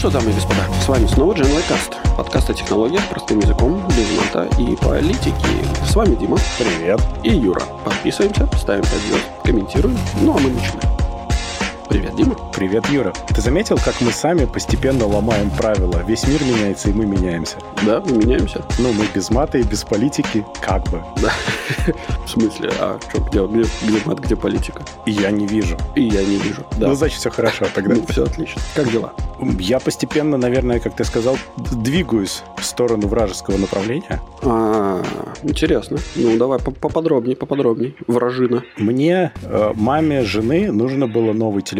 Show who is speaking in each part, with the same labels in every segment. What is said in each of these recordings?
Speaker 1: что, дамы и господа, с вами снова GenLikeCast, подкаст о технологиях простым языком, без мата и политики. С вами Дима.
Speaker 2: Привет.
Speaker 1: И Юра. Подписываемся, ставим 5 звезд, комментируем, ну а мы начинаем. Привет, Дима.
Speaker 2: Привет, Юра. Ты заметил, как мы сами постепенно ломаем правила? Весь мир меняется, и мы меняемся.
Speaker 1: Да, мы меняемся.
Speaker 2: Ну, мы без мата и без политики, как бы.
Speaker 1: Да. В смысле? А что, где, где, где мат, где политика?
Speaker 2: И я не вижу.
Speaker 1: И я не вижу. Да.
Speaker 2: Ну, значит, все хорошо тогда.
Speaker 1: Ну, все отлично. Как дела?
Speaker 2: Я постепенно, наверное, как ты сказал, двигаюсь в сторону вражеского направления.
Speaker 1: А, интересно. Ну, давай поподробнее, поподробнее. Вражина.
Speaker 2: Мне, э, маме жены, нужно было новый телефон.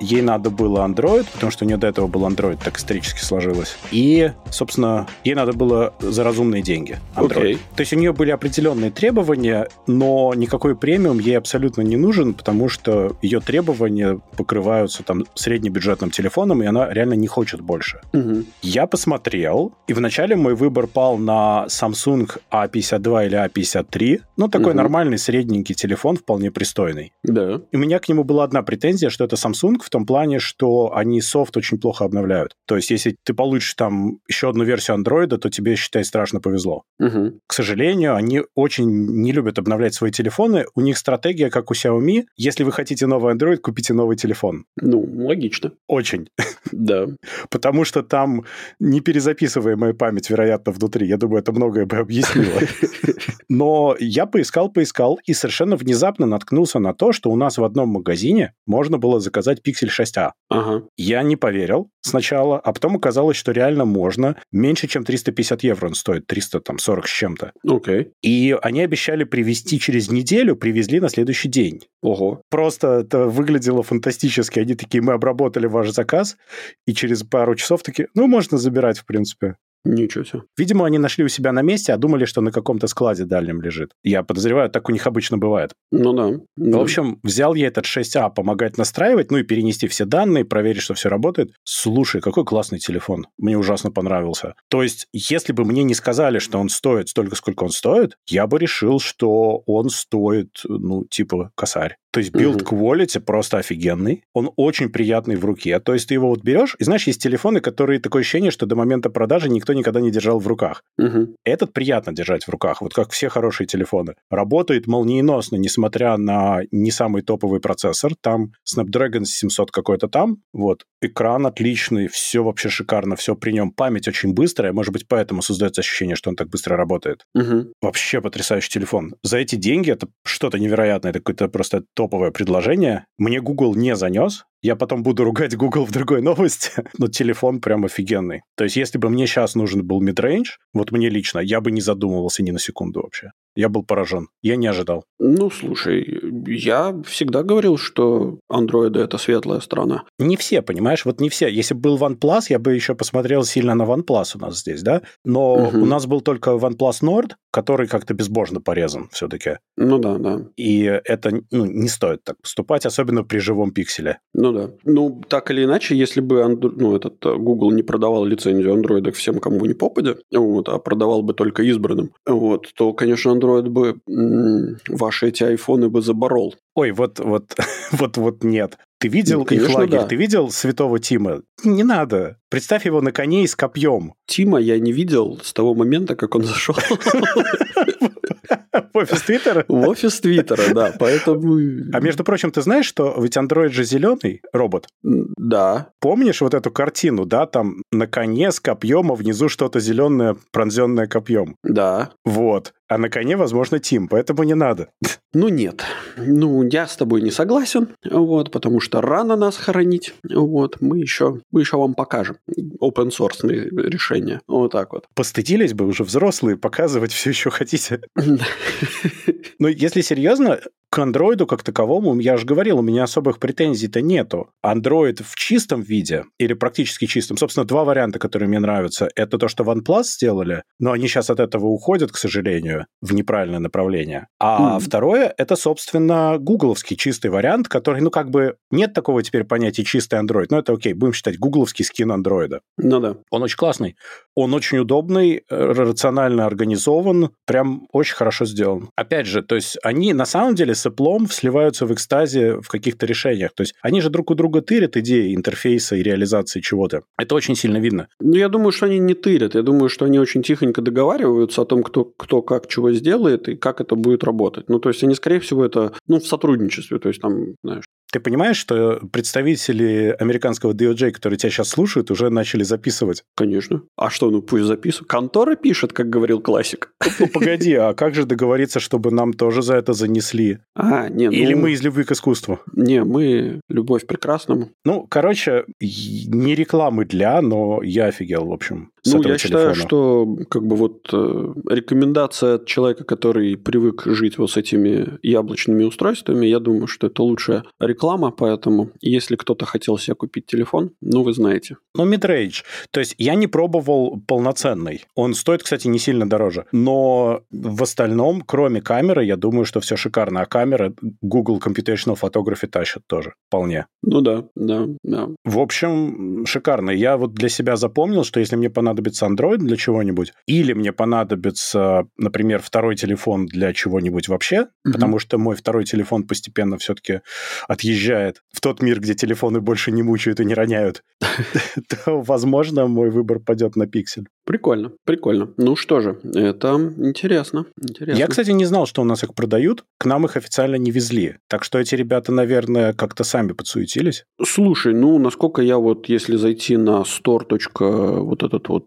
Speaker 2: Ей надо было Android, потому что у нее до этого был Android, так исторически сложилось. И, собственно, ей надо было за разумные деньги Android.
Speaker 1: Окей.
Speaker 2: То есть у нее были определенные требования, но никакой премиум ей абсолютно не нужен, потому что ее требования покрываются там среднебюджетным телефоном, и она реально не хочет больше.
Speaker 1: Мгм.
Speaker 2: Я посмотрел, и вначале мой выбор пал на Samsung A52 или A53. Ну, такой
Speaker 1: Мгм.
Speaker 2: нормальный средненький телефон, вполне пристойный.
Speaker 1: Да.
Speaker 2: И у меня к нему была одна претензия, что это Samsung в том плане, что они софт очень плохо обновляют. То есть, если ты получишь там еще одну версию Android, то тебе, считай, страшно повезло.
Speaker 1: Мгм.
Speaker 2: К сожалению, они очень не любят обновлять свои телефоны. У них стратегия, как у Xiaomi. Если вы хотите новый Android, купите новый телефон.
Speaker 1: Ну, логично.
Speaker 2: Очень.
Speaker 1: Да.
Speaker 2: Потому что там неперезаписываемая память, вероятно, внутри. Я думаю, это многое бы объяснило. Но я поискал, поискал, и совершенно внезапно наткнулся на то, что у нас в одном магазине можно было заказать Pixel 6a.
Speaker 1: Ага.
Speaker 2: Я не поверил сначала, а потом оказалось, что реально можно. Меньше, чем 350 евро он стоит, 340 с чем-то.
Speaker 1: Окей.
Speaker 2: И они обещали привезти через неделю, привезли на следующий день.
Speaker 1: Ого.
Speaker 2: Просто это выглядело фантастически. Они такие, мы обработали ваш заказ, и через пару часов такие, ну, можно забирать, в принципе.
Speaker 1: Ничего себе.
Speaker 2: Видимо, они нашли у себя на месте, а думали, что на каком-то складе дальнем лежит. Я подозреваю, так у них обычно бывает.
Speaker 1: Ну да.
Speaker 2: В общем, взял я этот 6А помогать настраивать, ну и перенести все данные, проверить, что все работает. Слушай, какой классный телефон. Мне ужасно понравился. То есть, если бы мне не сказали, что он стоит столько, сколько он стоит, я бы решил, что он стоит, ну, типа, косарь. То есть build quality просто офигенный. Он очень приятный в руке. То есть ты его вот берешь, и знаешь, есть телефоны, которые такое ощущение, что до момента продажи никто никогда не держал в руках.
Speaker 1: Мгм.
Speaker 2: Этот приятно держать в руках, вот как все хорошие телефоны. Работает молниеносно, несмотря на не самый топовый процессор. Там Snapdragon 700 какой-то там. Вот. Экран отличный, все вообще шикарно, все при нем. Память очень быстрая, может быть, поэтому создается ощущение, что он так быстро работает.
Speaker 1: Мгм.
Speaker 2: Вообще потрясающий телефон. За эти деньги это что-то невероятное, это какое-то просто топовое предложение. Мне Google не занес. Я потом буду ругать Google в другой новости, но телефон прям офигенный. То есть, если бы мне сейчас нужен был midrange, вот мне лично, я бы не задумывался ни на секунду вообще. Я был поражен. Я не ожидал.
Speaker 1: Ну, слушай, я всегда говорил, что андроиды это светлая сторона.
Speaker 2: Не все, понимаешь? Вот не все. Если бы был OnePlus, я бы еще посмотрел сильно на OnePlus у нас здесь, да? Но
Speaker 1: Мгм.
Speaker 2: у нас был только OnePlus Nord, который как-то безбожно порезан все-таки.
Speaker 1: Ну да, да.
Speaker 2: И это ну, не стоит так поступать, особенно при живом пикселе.
Speaker 1: Ну да. Ну, так или иначе, если бы Андро- ну, этот э, Google не продавал лицензию андроида всем, кому не попадя, вот, а продавал бы только избранным, вот, то, конечно, андроид бы м, ваши эти айфоны бы заборол.
Speaker 2: Ой, вот, вот, вот, вот нет. Ты видел
Speaker 1: Ну,
Speaker 2: их
Speaker 1: конечно,
Speaker 2: лагерь?
Speaker 1: да.
Speaker 2: Ты видел святого Тима? Не надо. Представь его на коне и с копьем.
Speaker 1: Тима я не видел с того момента, как он зашел
Speaker 2: В офис Твиттера?
Speaker 1: в офис Твиттера, да, поэтому...
Speaker 2: А между прочим, ты знаешь, что ведь андроид же зеленый робот?
Speaker 1: Да,
Speaker 2: Помнишь вот эту картину, да, там на коне с копьем, а внизу что-то зеленое, пронзенное копьем?
Speaker 1: да.
Speaker 2: Вот. А на коне, возможно, Тим, поэтому не надо.
Speaker 1: Ну нет, ну я с тобой не согласен, вот, потому что рано нас хоронить, вот, мы еще, мы еще вам покажем open source решения, вот так вот.
Speaker 2: Постыдились бы уже взрослые, показывать все еще хотите. Но если серьезно, к андроиду как таковому, я же говорил, у меня особых претензий-то нету. Android в чистом виде, или практически чистом, собственно, два варианта, которые мне нравятся. Это то, что OnePlus сделали, но они сейчас от этого уходят, к сожалению, в неправильное направление. А
Speaker 1: Мгм.
Speaker 2: второе, это, собственно, гугловский чистый вариант, который, ну, как бы, нет такого теперь понятия чистый Android. Ну, это окей, будем считать гугловский скин андроида.
Speaker 1: Ну да.
Speaker 2: Он очень классный. Он очень удобный, э, рационально организован, прям очень хорошо сделан. Опять же, то есть они на самом деле с Apple сливаются в экстазе в каких-то решениях. То есть они же друг у друга тырят идеи интерфейса и реализации чего-то. Это очень сильно видно.
Speaker 1: Ну, я думаю, что они не тырят. Я думаю, что они очень тихонько договариваются о том, кто, кто как чего сделает и как это будет работать. Ну, то есть они, скорее всего, это ну, в сотрудничестве. То есть там, знаешь,
Speaker 2: ты понимаешь, что представители американского DOJ, которые тебя сейчас слушают, уже начали записывать?
Speaker 1: Конечно. А что, ну пусть записывают. Контора пишет, как говорил классик.
Speaker 2: Ну, погоди, а как же договориться, чтобы нам тоже за это занесли?
Speaker 1: А, не, ну...
Speaker 2: Или мы из любви к искусству?
Speaker 1: Не, мы любовь к прекрасному.
Speaker 2: Ну, короче, не рекламы для, но я офигел, в общем.
Speaker 1: С ну, я телефона. считаю, что как бы вот э, рекомендация от человека, который привык жить вот с этими яблочными устройствами, я думаю, что это лучшая реклама, поэтому если кто-то хотел себе купить телефон, ну, вы знаете.
Speaker 2: Ну, midrange. То есть я не пробовал полноценный. Он стоит, кстати, не сильно дороже. Но в остальном, кроме камеры, я думаю, что все шикарно. А камера Google Computational Photography тащит тоже вполне.
Speaker 1: Ну да, да, да.
Speaker 2: В общем, шикарно. Я вот для себя запомнил, что если мне понадобится понадобится Android для чего-нибудь, или мне понадобится, например, второй телефон для чего-нибудь вообще, угу. потому что мой второй телефон постепенно все-таки отъезжает в тот мир, где телефоны больше не мучают и не роняют, то, возможно, мой выбор пойдет на пиксель.
Speaker 1: Прикольно, прикольно. Ну что же, это интересно, интересно.
Speaker 2: Я, кстати, не знал, что у нас их продают. К нам их официально не везли. Так что эти ребята, наверное, как-то сами подсуетились.
Speaker 1: Слушай, ну, насколько я вот, если зайти на store. вот этот вот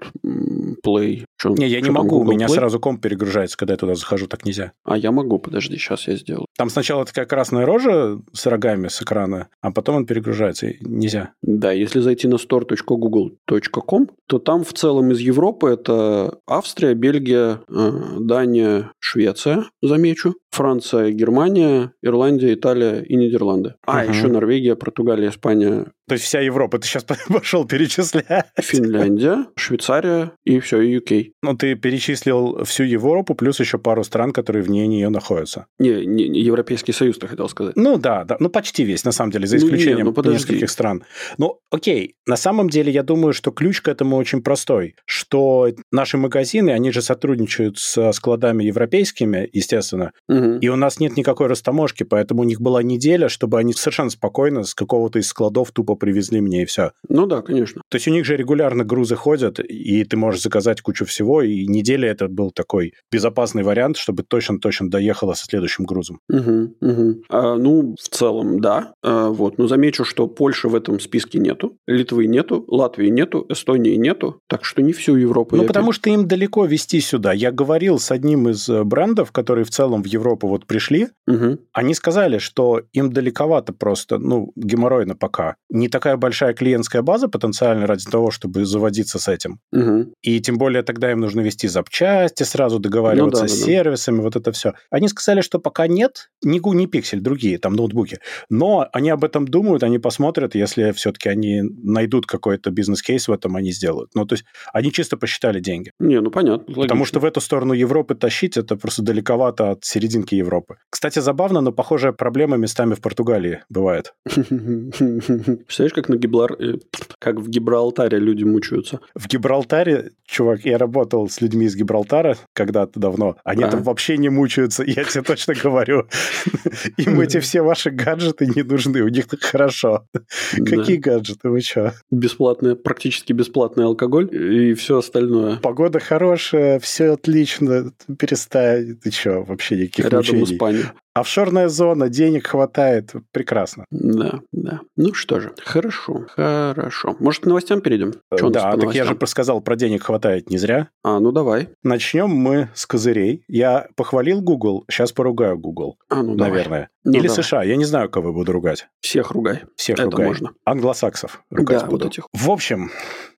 Speaker 1: play...
Speaker 2: Что, не, я не могу, у меня Play? сразу комп перегружается, когда я туда захожу, так нельзя.
Speaker 1: А я могу, подожди, сейчас я сделаю.
Speaker 2: Там сначала такая красная рожа с рогами с экрана, а потом он перегружается, нельзя.
Speaker 1: Да, если зайти на store.google.com, то там в целом из Европы это Австрия, Бельгия, э, Дания, Швеция, замечу, Франция, Германия, Ирландия, Италия и Нидерланды. А, угу. еще Норвегия, Португалия, Испания.
Speaker 2: То есть вся Европа, ты сейчас пошел перечислять.
Speaker 1: Финляндия, Швейцария и все, и UK.
Speaker 2: Ну, ты перечислил всю Европу, плюс еще пару стран, которые вне нее находятся.
Speaker 1: Не, не Европейский Союз, ты хотел сказать.
Speaker 2: Ну да, да, ну почти весь, на самом деле, за исключением ну, не, ну, нескольких стран. Ну, окей, на самом деле я думаю, что ключ к этому очень простой, что наши магазины, они же сотрудничают с складами европейскими, естественно, Угу. И у нас нет никакой растаможки, поэтому у них была неделя, чтобы они совершенно спокойно с какого-то из складов тупо привезли мне и все.
Speaker 1: Ну да, конечно.
Speaker 2: То есть у них же регулярно грузы ходят, и ты можешь заказать кучу всего, и неделя это был такой безопасный вариант, чтобы точно-точно доехала со следующим грузом.
Speaker 1: Угу, угу. А, ну, в целом, да. А, вот. Но замечу, что Польши в этом списке нету, Литвы нету, Латвии нету, Эстонии нету, так что не всю Европу.
Speaker 2: Ну, потому что им далеко вести сюда. Я говорил с одним из э, брендов, который в целом в Европу Европу вот пришли, угу. они сказали, что им далековато просто, ну, геморройно пока. Не такая большая клиентская база потенциально ради того, чтобы заводиться с этим. Угу. И тем более тогда им нужно вести запчасти, сразу договариваться ну, да, с да, сервисами, да. вот это все. Они сказали, что пока нет, ни Гу, ни Пиксель, другие там ноутбуки. Но они об этом думают, они посмотрят, если все-таки они найдут какой-то бизнес-кейс в этом, они сделают. Ну, то есть они чисто посчитали деньги.
Speaker 1: Не, ну понятно.
Speaker 2: Логично. Потому что в эту сторону Европы тащить, это просто далековато от серединки Европы. Кстати, забавно, но похожая проблема местами в Португалии бывает.
Speaker 1: Представляешь, как на Гибралтаре, э, как в Гибралтаре люди мучаются?
Speaker 2: В Гибралтаре, чувак, я работал с людьми из Гибралтара когда-то давно. Они там вообще не мучаются, я тебе точно говорю. Им эти все ваши гаджеты не нужны, у них хорошо. Какие гаджеты, вы что?
Speaker 1: Бесплатный, практически бесплатный алкоголь и все остальное.
Speaker 2: Погода хорошая, все отлично, перестань. Ты что, вообще никаких
Speaker 1: рядом. Испания.
Speaker 2: Офшорная зона, денег хватает, прекрасно.
Speaker 1: Да, да. Ну что же, хорошо, хорошо. Может, к новостям перейдем?
Speaker 2: Что да, так я же сказал, про денег хватает не зря.
Speaker 1: А, ну давай.
Speaker 2: Начнем мы с козырей. Я похвалил Google, сейчас поругаю Google. А, ну наверное. Ну, Или давай. США, я не знаю, кого буду ругать.
Speaker 1: Всех ругай.
Speaker 2: Всех Это ругай. можно. Англосаксов ругать да, буду. Вот этих. В общем,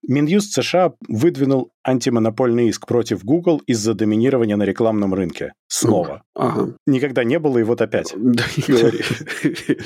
Speaker 2: Минюст США выдвинул антимонопольный иск против Google из-за доминирования на рекламном рынке. Снова. Ага. Никогда не было, и вот опять. Да, не говори.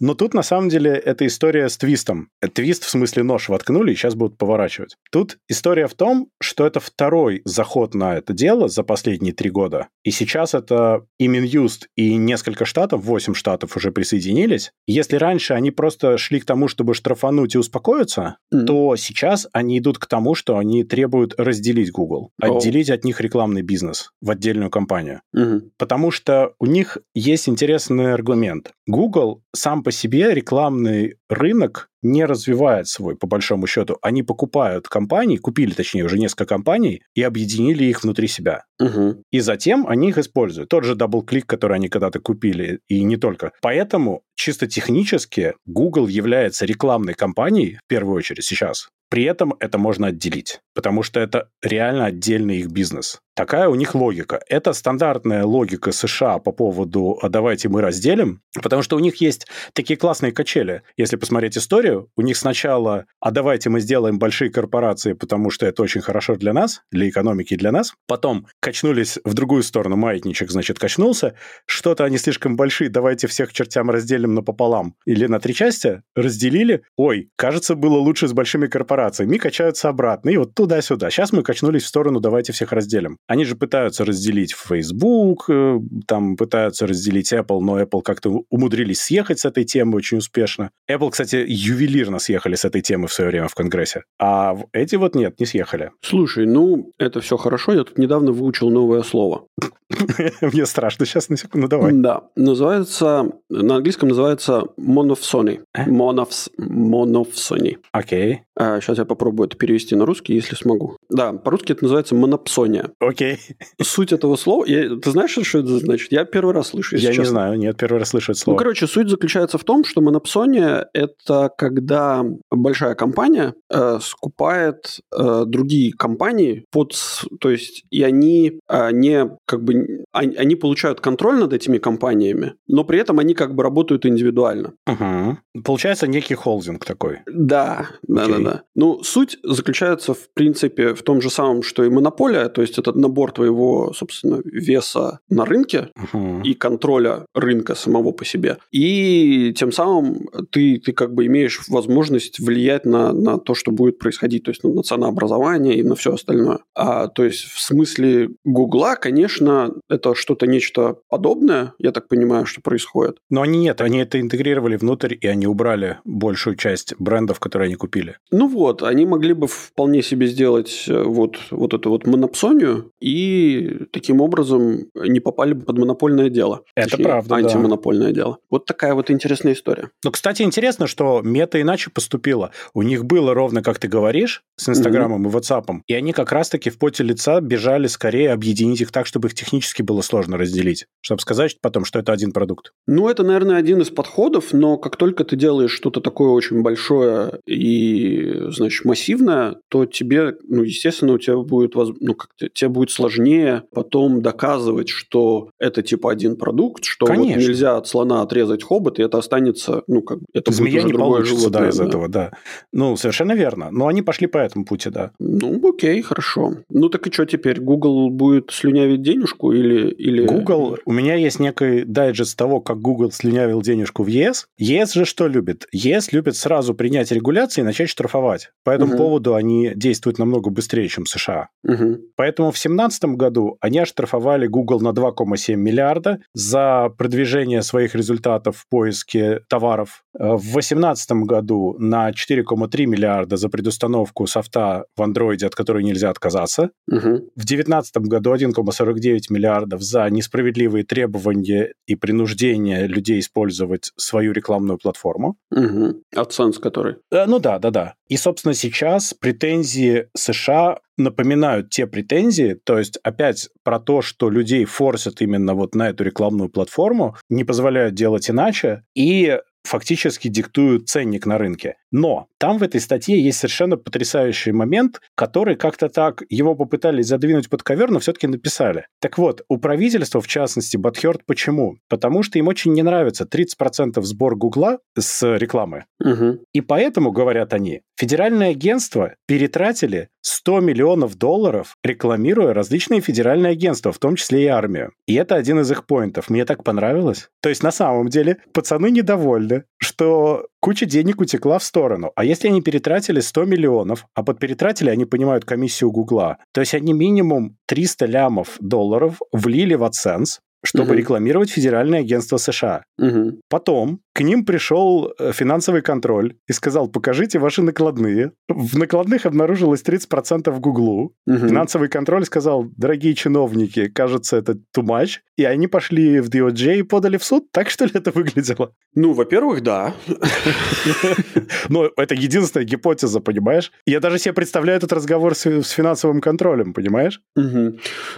Speaker 2: Но тут, на самом деле, эта история с твистом. Твист, в смысле нож, воткнули, и сейчас будут поворачивать. Тут история в том, что это второй заход на это дело за последние три года. И сейчас это и Минюст, и несколько штатов 8 штатов уже присоединились. Если раньше они просто шли к тому, чтобы штрафануть и успокоиться, mm. то сейчас они идут к тому, что они требуют разделить Google, oh. отделить от них рекламный бизнес в отдельную компанию. Mm-hmm. Потому что у них есть интересный аргумент. Google сам по себе рекламный рынок не развивает свой, по большому счету. Они покупают компании, купили, точнее, уже несколько компаний и объединили их внутри себя. Угу. И затем они их используют. Тот же DoubleClick, который они когда-то купили, и не только. Поэтому чисто технически Google является рекламной компанией, в первую очередь сейчас, при этом это можно отделить, потому что это реально отдельный их бизнес. Такая у них логика. Это стандартная логика США по поводу «а давайте мы разделим», потому что у них есть такие классные качели. Если посмотреть историю, у них сначала «а давайте мы сделаем большие корпорации, потому что это очень хорошо для нас, для экономики и для нас». Потом качнулись в другую сторону, маятничек, значит, качнулся. Что-то они слишком большие, давайте всех чертям разделим напополам или на три части. Разделили. Ой, кажется, было лучше с большими корпорациями. И качаются обратно. И вот туда-сюда. Сейчас мы качнулись в сторону «давайте всех разделим». Они же пытаются разделить Facebook, э, там пытаются разделить Apple, но Apple как-то умудрились съехать с этой темы очень успешно. Apple, кстати, ювелирно съехали с этой темы в свое время в Конгрессе. А эти вот нет, не съехали.
Speaker 1: Слушай, ну, это все хорошо. Я тут недавно выучил новое слово.
Speaker 2: Мне страшно сейчас, на секунду, давай.
Speaker 1: Да, называется, на английском называется monophony. Monophs, monophony.
Speaker 2: Окей.
Speaker 1: А, сейчас я попробую это перевести на русский, если смогу. Да, по-русски это называется монопсония.
Speaker 2: Окей.
Speaker 1: Суть этого слова, я, ты знаешь, что это значит? Я первый раз слышу,
Speaker 2: Я честно. не знаю, нет, первый раз слышу это слово.
Speaker 1: Ну, короче, суть заключается в том, что монопсония – это когда большая компания э, скупает э, другие компании под, то есть и они э, не как бы они, они получают контроль над этими компаниями, но при этом они как бы работают индивидуально.
Speaker 2: Угу. Получается некий холдинг такой.
Speaker 1: Да, да, okay. да, да. Ну, суть заключается, в принципе, в том же самом, что и монополия, то есть это набор твоего, собственно, веса на рынке uh и контроля рынка самого по себе. И тем самым ты, ты как бы имеешь возможность влиять на, на то, что будет происходить, то есть на, на ценообразование и на все остальное. А, то есть в смысле Гугла, конечно, это что-то нечто подобное, я так понимаю, что происходит.
Speaker 2: Но они нет, они это интегрировали внутрь, и они убрали большую часть брендов, которые они купили.
Speaker 1: Ну вот, они могли бы вполне себе сделать э, вот, вот эту вот монопсонию, и таким образом не попали бы под монопольное дело.
Speaker 2: Это Точнее, правда,
Speaker 1: Антимонопольное да. дело. Вот такая вот интересная история.
Speaker 2: Ну, кстати, интересно, что мета иначе поступила. У них было ровно, как ты говоришь, с Инстаграмом mm-hmm. и Ватсапом, и они как раз-таки в поте лица бежали скорее объединить их так, чтобы их технически было сложно разделить, чтобы сказать потом, что это один продукт.
Speaker 1: Ну, это, наверное, один из подходов, но как только ты делаешь что-то такое очень большое и, значит, массивное, то тебе, ну, естественно, у тебя будет, ну, как тебе будет сложнее потом доказывать, что это типа один продукт, что вот нельзя от слона отрезать хобот, и это останется, ну, как это
Speaker 2: Змея не получится, животное, да, из да. этого, да. Ну, совершенно верно. Но они пошли по этому пути, да.
Speaker 1: Ну, окей, хорошо. Ну, так и что теперь? Google будет слюнявить денежку или... или...
Speaker 2: Google... У меня есть некий дайджест того, как Google слюнявил денежку в ЕС. ЕС же что любит? ЕС любит сразу принять регуляции и начать штрафовать. По этому угу. поводу они действуют намного быстрее, чем США. Угу. Поэтому в 2017 году они оштрафовали Google на 2,7 миллиарда за продвижение своих результатов в поиске товаров. Э, в 2018 году на 4,3 миллиарда за предустановку софта в Android, от которой нельзя отказаться. Угу. В 2019 году 1,49 миллиардов за несправедливые требования и принуждение людей использовать свою рекламную платформу.
Speaker 1: Угу. AdSense который.
Speaker 2: Э, ну да, да, да. И, собственно, сейчас претензии США напоминают те претензии, то есть опять про то, что людей форсят именно вот на эту рекламную платформу, не позволяют делать иначе, и фактически диктуют ценник на рынке. Но там в этой статье есть совершенно потрясающий момент, который как-то так его попытались задвинуть под ковер, но все-таки написали. Так вот, у правительства, в частности, Батхерт, почему? Потому что им очень не нравится 30% сбор Гугла с рекламы. Угу. И поэтому, говорят они, федеральное агентство перетратили 100 миллионов долларов, рекламируя различные федеральные агентства, в том числе и армию. И это один из их поинтов. Мне так понравилось. То есть, на самом деле, пацаны недовольны, что куча денег утекла в сторону. А если они перетратили 100 миллионов, а под перетратили они понимают комиссию Гугла, то есть они минимум 300 лямов долларов влили в AdSense, чтобы угу. рекламировать Федеральное агентство США.
Speaker 1: Угу.
Speaker 2: Потом к ним пришел э, финансовый контроль и сказал, покажите ваши накладные. В накладных обнаружилось 30% в Гуглу. Угу. Финансовый контроль сказал, дорогие чиновники, кажется, это too much. И они пошли в DOJ и подали в суд. Так что ли это выглядело?
Speaker 1: Ну, во-первых, да.
Speaker 2: Но это единственная гипотеза, понимаешь? Я даже себе представляю этот разговор с финансовым контролем, понимаешь?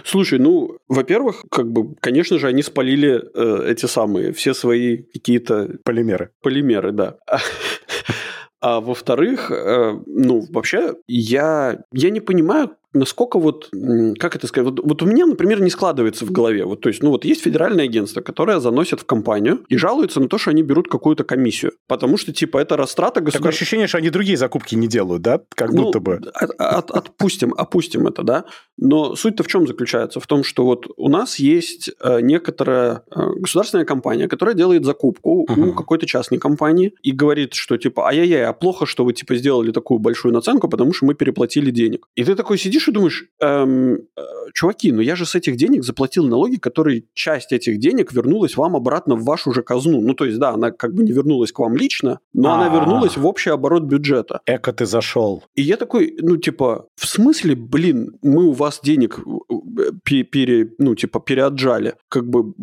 Speaker 1: Слушай, ну, во-первых, как бы, конечно же, они спалили э, эти самые, все свои какие-то
Speaker 2: Полимеры.
Speaker 1: Полимеры, да. А во-вторых, э, ну, вообще, я, я не понимаю, насколько вот, как это сказать, вот, вот у меня, например, не складывается в голове. Вот, то есть, ну вот есть федеральное агентство, которое заносит в компанию и жалуется на то, что они берут какую-то комиссию. Потому что, типа, это растрата государства.
Speaker 2: Такое ощущение, что они другие закупки не делают, да? Как ну, будто бы.
Speaker 1: От, от, отпустим, опустим это, да? Но суть-то в чем заключается? В том, что вот у нас есть э, некоторая э, государственная компания, которая делает закупку uh-huh. у какой-то частной компании и говорит, что, типа, ай-яй-яй, а плохо, что вы, типа, сделали такую большую наценку, потому что мы переплатили денег. И ты такой сидишь сидишь и думаешь, эм, э, чуваки, ну я же с этих денег заплатил налоги, которые часть этих денег вернулась вам обратно в вашу же казну. Ну, то есть, да, она как бы не вернулась к вам лично, но А-а-а. она вернулась в общий оборот бюджета.
Speaker 2: Эко ты зашел.
Speaker 1: И я такой, ну, типа, в смысле, блин, мы у вас денег э, пере, ну, типа, переотжали. Как бы,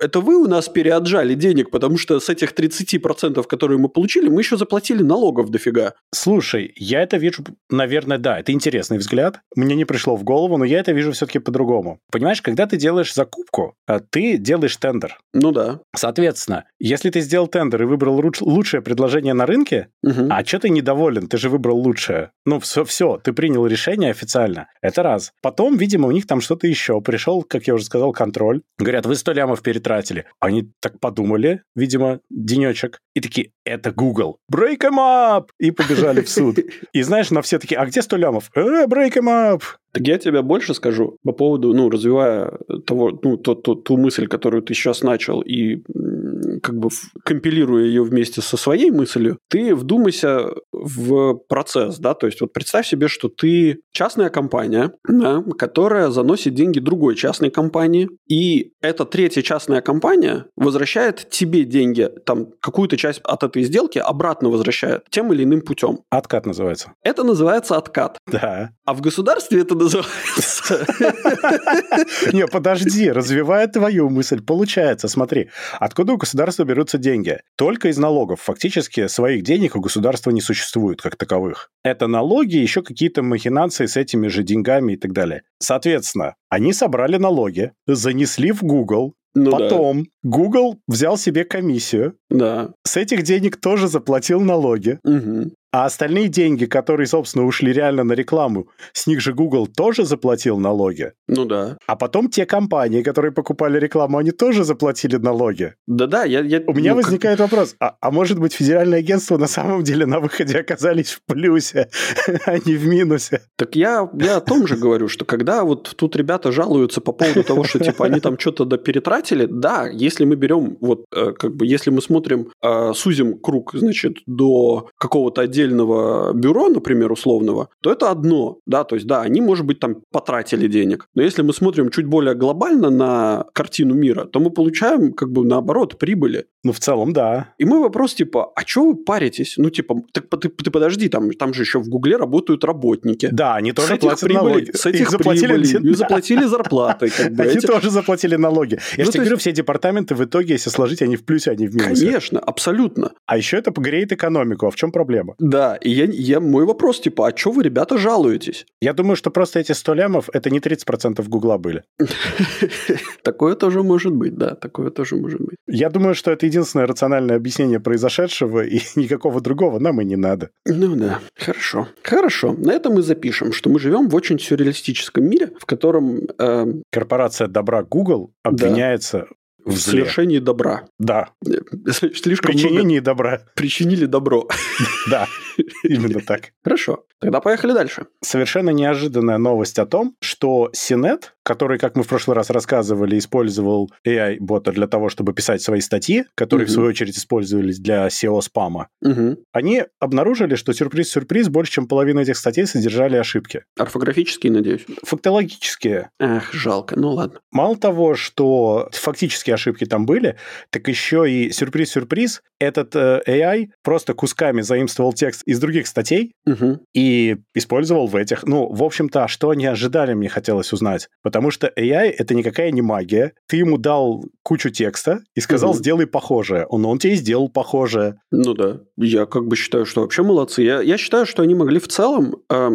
Speaker 1: это вы у нас переотжали денег, потому что с этих 30%, которые мы получили, мы еще заплатили налогов дофига.
Speaker 2: Слушай, я это вижу, наверное, да, это интересный взгляд мне не пришло в голову, но я это вижу все-таки по-другому. Понимаешь, когда ты делаешь закупку, а ты делаешь тендер.
Speaker 1: Ну да.
Speaker 2: Соответственно, если ты сделал тендер и выбрал лучшее предложение на рынке, угу. а что ты недоволен, ты же выбрал лучшее. Ну, все, все, ты принял решение официально. Это раз. Потом, видимо, у них там что-то еще. Пришел, как я уже сказал, контроль. Говорят, вы 100 лямов перетратили. Они так подумали, видимо, денечек. И такие, это Google. Break em up! И побежали в суд. И знаешь, на все такие, а где 100 лямов? Э, break em up!
Speaker 1: hope Так я тебе больше скажу по поводу, ну, развивая того, ну, ту, ту, ту мысль, которую ты сейчас начал, и как бы компилируя ее вместе со своей мыслью, ты вдумайся в процесс, да, то есть вот представь себе, что ты частная компания, да, которая заносит деньги другой частной компании, и эта третья частная компания возвращает тебе деньги, там, какую-то часть от этой сделки обратно возвращает тем или иным путем.
Speaker 2: Откат называется.
Speaker 1: Это называется откат.
Speaker 2: Да.
Speaker 1: А в государстве это называется...
Speaker 2: Не, подожди, развивая твою мысль, получается, смотри, откуда у государства берутся деньги? Только из налогов. Фактически своих денег у государства не существует как таковых. Это налоги, еще какие-то махинации с этими же деньгами и так далее. Соответственно, они собрали налоги, занесли в Google, ну, Потом да. Google взял себе комиссию.
Speaker 1: Да.
Speaker 2: С этих денег тоже заплатил налоги.
Speaker 1: Угу.
Speaker 2: А остальные деньги, которые, собственно, ушли реально на рекламу, с них же Google тоже заплатил налоги.
Speaker 1: Ну да.
Speaker 2: А потом те компании, которые покупали рекламу, они тоже заплатили налоги.
Speaker 1: Да-да, я... я
Speaker 2: У меня ну, возникает как... вопрос, а, а может быть федеральное агентство на самом деле на выходе оказались в плюсе, а не в минусе?
Speaker 1: Так я, я о том же говорю, что когда вот тут ребята жалуются по поводу того, что типа они там что-то перетратили, да, если мы берем вот э, как бы, если мы смотрим, э, сузим круг, значит, до какого-то отдельного отдельного бюро, например, условного, то это одно, да, то есть, да, они, может быть, там потратили денег. Но если мы смотрим чуть более глобально на картину мира, то мы получаем, как бы, наоборот, прибыли.
Speaker 2: Ну, в целом, да.
Speaker 1: И мы вопрос, типа, а что вы паритесь? Ну, типа, так, ты, ты подожди, там, там же еще в Гугле работают работники.
Speaker 2: Да, они тоже платят прибыли, налоги.
Speaker 1: С этих заплатили, прибыли, да. заплатили зарплаты. Как бы,
Speaker 2: они эти... тоже заплатили налоги. Я ну, же тебе есть... говорю, все департаменты в итоге, если сложить, они в плюсе, они в минусе.
Speaker 1: Конечно, абсолютно.
Speaker 2: А еще это погреет экономику. А в чем проблема?
Speaker 1: Да, и я, я, мой вопрос, типа, а что вы, ребята, жалуетесь?
Speaker 2: Я думаю, что просто эти 100 лямов, это не 30% Гугла были.
Speaker 1: Такое тоже может быть, да, такое тоже может быть.
Speaker 2: Я думаю, что это единственное рациональное объяснение произошедшего, и никакого другого нам и не надо.
Speaker 1: Ну да, хорошо. Хорошо, на этом мы запишем, что мы живем в очень сюрреалистическом мире, в котором... Э...
Speaker 2: Корпорация добра Google обвиняется
Speaker 1: в, в совершении добра.
Speaker 2: Да.
Speaker 1: Слишком
Speaker 2: Причинении много... добра.
Speaker 1: Причинили добро.
Speaker 2: Да, именно так.
Speaker 1: Хорошо. Тогда поехали дальше.
Speaker 2: Совершенно неожиданная новость о том, что Синет, который, как мы в прошлый раз рассказывали, использовал AI-бота для того, чтобы писать свои статьи, которые, в свою очередь, использовались для SEO-спама, они обнаружили, что сюрприз-сюрприз, больше чем половина этих статей содержали ошибки.
Speaker 1: Орфографические, надеюсь?
Speaker 2: Фактологические.
Speaker 1: Эх, жалко, ну ладно.
Speaker 2: Мало того, что фактические ошибки там были, так еще и сюрприз-сюрприз, этот э, AI просто кусками заимствовал текст из других статей угу. и использовал в этих. Ну, в общем-то, а что они ожидали, мне хотелось узнать. Потому что AI — это никакая не магия. Ты ему дал кучу текста и сказал, угу. сделай похожее. Он, он тебе и сделал похожее.
Speaker 1: Ну да. Я как бы считаю, что вообще молодцы. Я, я считаю, что они могли в целом... Э,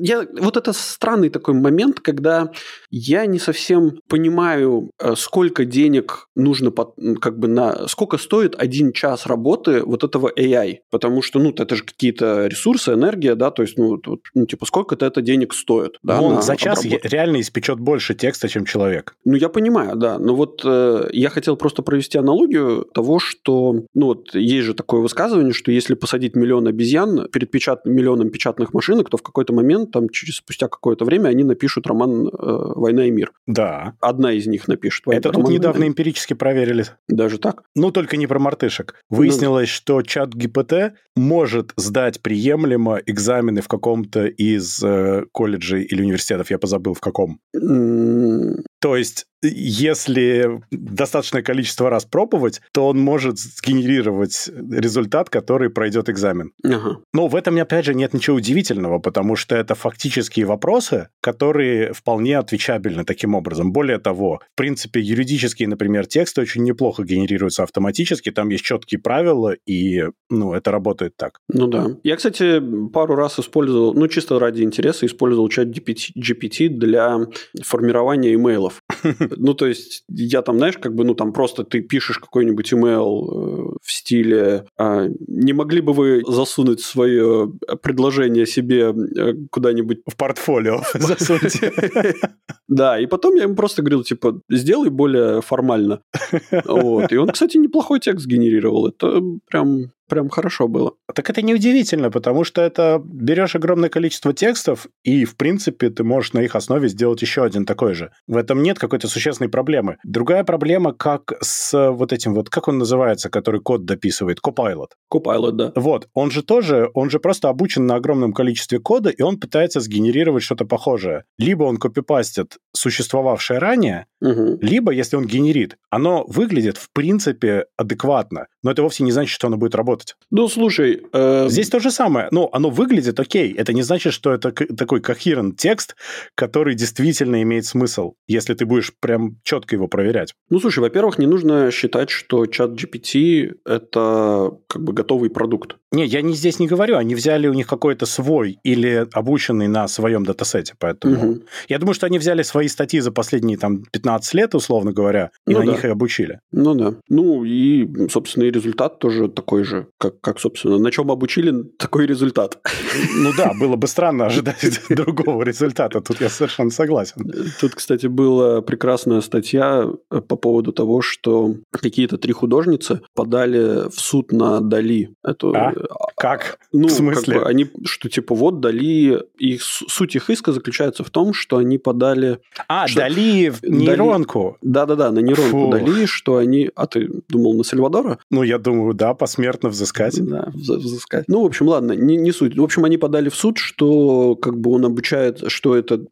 Speaker 1: я, вот это странный такой момент, когда я не совсем понимаю, э, сколько денег нужно под, как бы на... Сколько стоит один час работы вот этого AI. Потому что, ну, это же какие-то ресурсы, энергия, да, то есть ну, ну типа, сколько-то это денег стоит. Да,
Speaker 2: он за час обработку. реально испечет больше текста, чем человек.
Speaker 1: Ну, я понимаю, да. Но вот э, я хотел просто провести аналогию того, что, ну, вот есть же такое высказывание, что если посадить миллион обезьян перед печат... миллионом печатных машинок, то в какой-то момент, там, через спустя какое-то время, они напишут роман э, «Война и мир».
Speaker 2: Да.
Speaker 1: Одна из них напишет.
Speaker 2: Это тут недавно «Война». Эмпирически проверили.
Speaker 1: Даже так?
Speaker 2: Ну, только не про мартышек. Выяснилось, ну... что чат ГПТ может сдать приемлемо экзамены в каком-то из э, колледжей или университетов, я позабыл в каком. То есть если достаточное количество раз пробовать, то он может сгенерировать результат, который пройдет экзамен. Ага. Но в этом, опять же, нет ничего удивительного, потому что это фактические вопросы, которые вполне отвечабельны таким образом. Более того, в принципе, юридические, например, тексты очень неплохо генерируются автоматически, там есть четкие правила, и ну, это работает так.
Speaker 1: Ну да. Я, кстати, пару раз использовал, ну, чисто ради интереса, использовал чат GPT, GPT для формирования имейлов. Ну, то есть, я там, знаешь, как бы, ну, там просто ты пишешь какой-нибудь email э, в стиле а, «Не могли бы вы засунуть свое предложение себе э, куда-нибудь...»
Speaker 2: В портфолио засунуть.
Speaker 1: Да, и потом я ему просто говорил, типа, сделай более формально. Вот. И он, кстати, неплохой текст генерировал. Это прям прям хорошо было.
Speaker 2: Так это неудивительно, потому что это берешь огромное количество текстов, и, в принципе, ты можешь на их основе сделать еще один такой же. В этом нет какой-то существенной проблемы. Другая проблема, как с вот этим вот, как он называется, который код дописывает, Copilot.
Speaker 1: Copilot, да.
Speaker 2: Вот, он же тоже, он же просто обучен на огромном количестве кода, и он пытается сгенерировать что-то похожее. Либо он копипастит существовавшее ранее, угу. либо, если он генерит, оно выглядит, в принципе, адекватно, но это вовсе не значит, что оно будет работать.
Speaker 1: Ну, слушай... Э...
Speaker 2: Здесь то же самое. Ну, оно выглядит окей. Это не значит, что это такой кохерент текст, который действительно имеет смысл, если ты будешь прям четко его проверять.
Speaker 1: Ну, слушай, во-первых, не нужно считать, что чат GPT – это как бы готовый продукт.
Speaker 2: Не, я не, здесь не говорю. Они взяли у них какой-то свой или обученный на своем датасете. Поэтому угу. я думаю, что они взяли свои статьи за последние там 15 лет, условно говоря, и ну, на да. них и обучили.
Speaker 1: Ну да. Ну и, собственно, и результат тоже такой же как, как, собственно, на чем обучили такой результат.
Speaker 2: Ну да, было бы странно ожидать другого результата, тут я совершенно согласен.
Speaker 1: Тут, кстати, была прекрасная статья э, по поводу того, что какие-то три художницы подали в суд на Дали.
Speaker 2: Эту, а? Э,
Speaker 1: как? Ну, в смысле? Как бы они, что типа вот Дали, их, суть их иска заключается в том, что они подали...
Speaker 2: А, что, Дали в нейронку.
Speaker 1: Да-да-да, на нейронку Фу. Дали, что они... А ты думал на Сальвадора?
Speaker 2: Ну, я думаю, да, посмертно взыскать.
Speaker 1: Да, взыскать. Ну, в общем, ладно, не, не суть. В общем, они подали в суд, что как бы он обучает, что это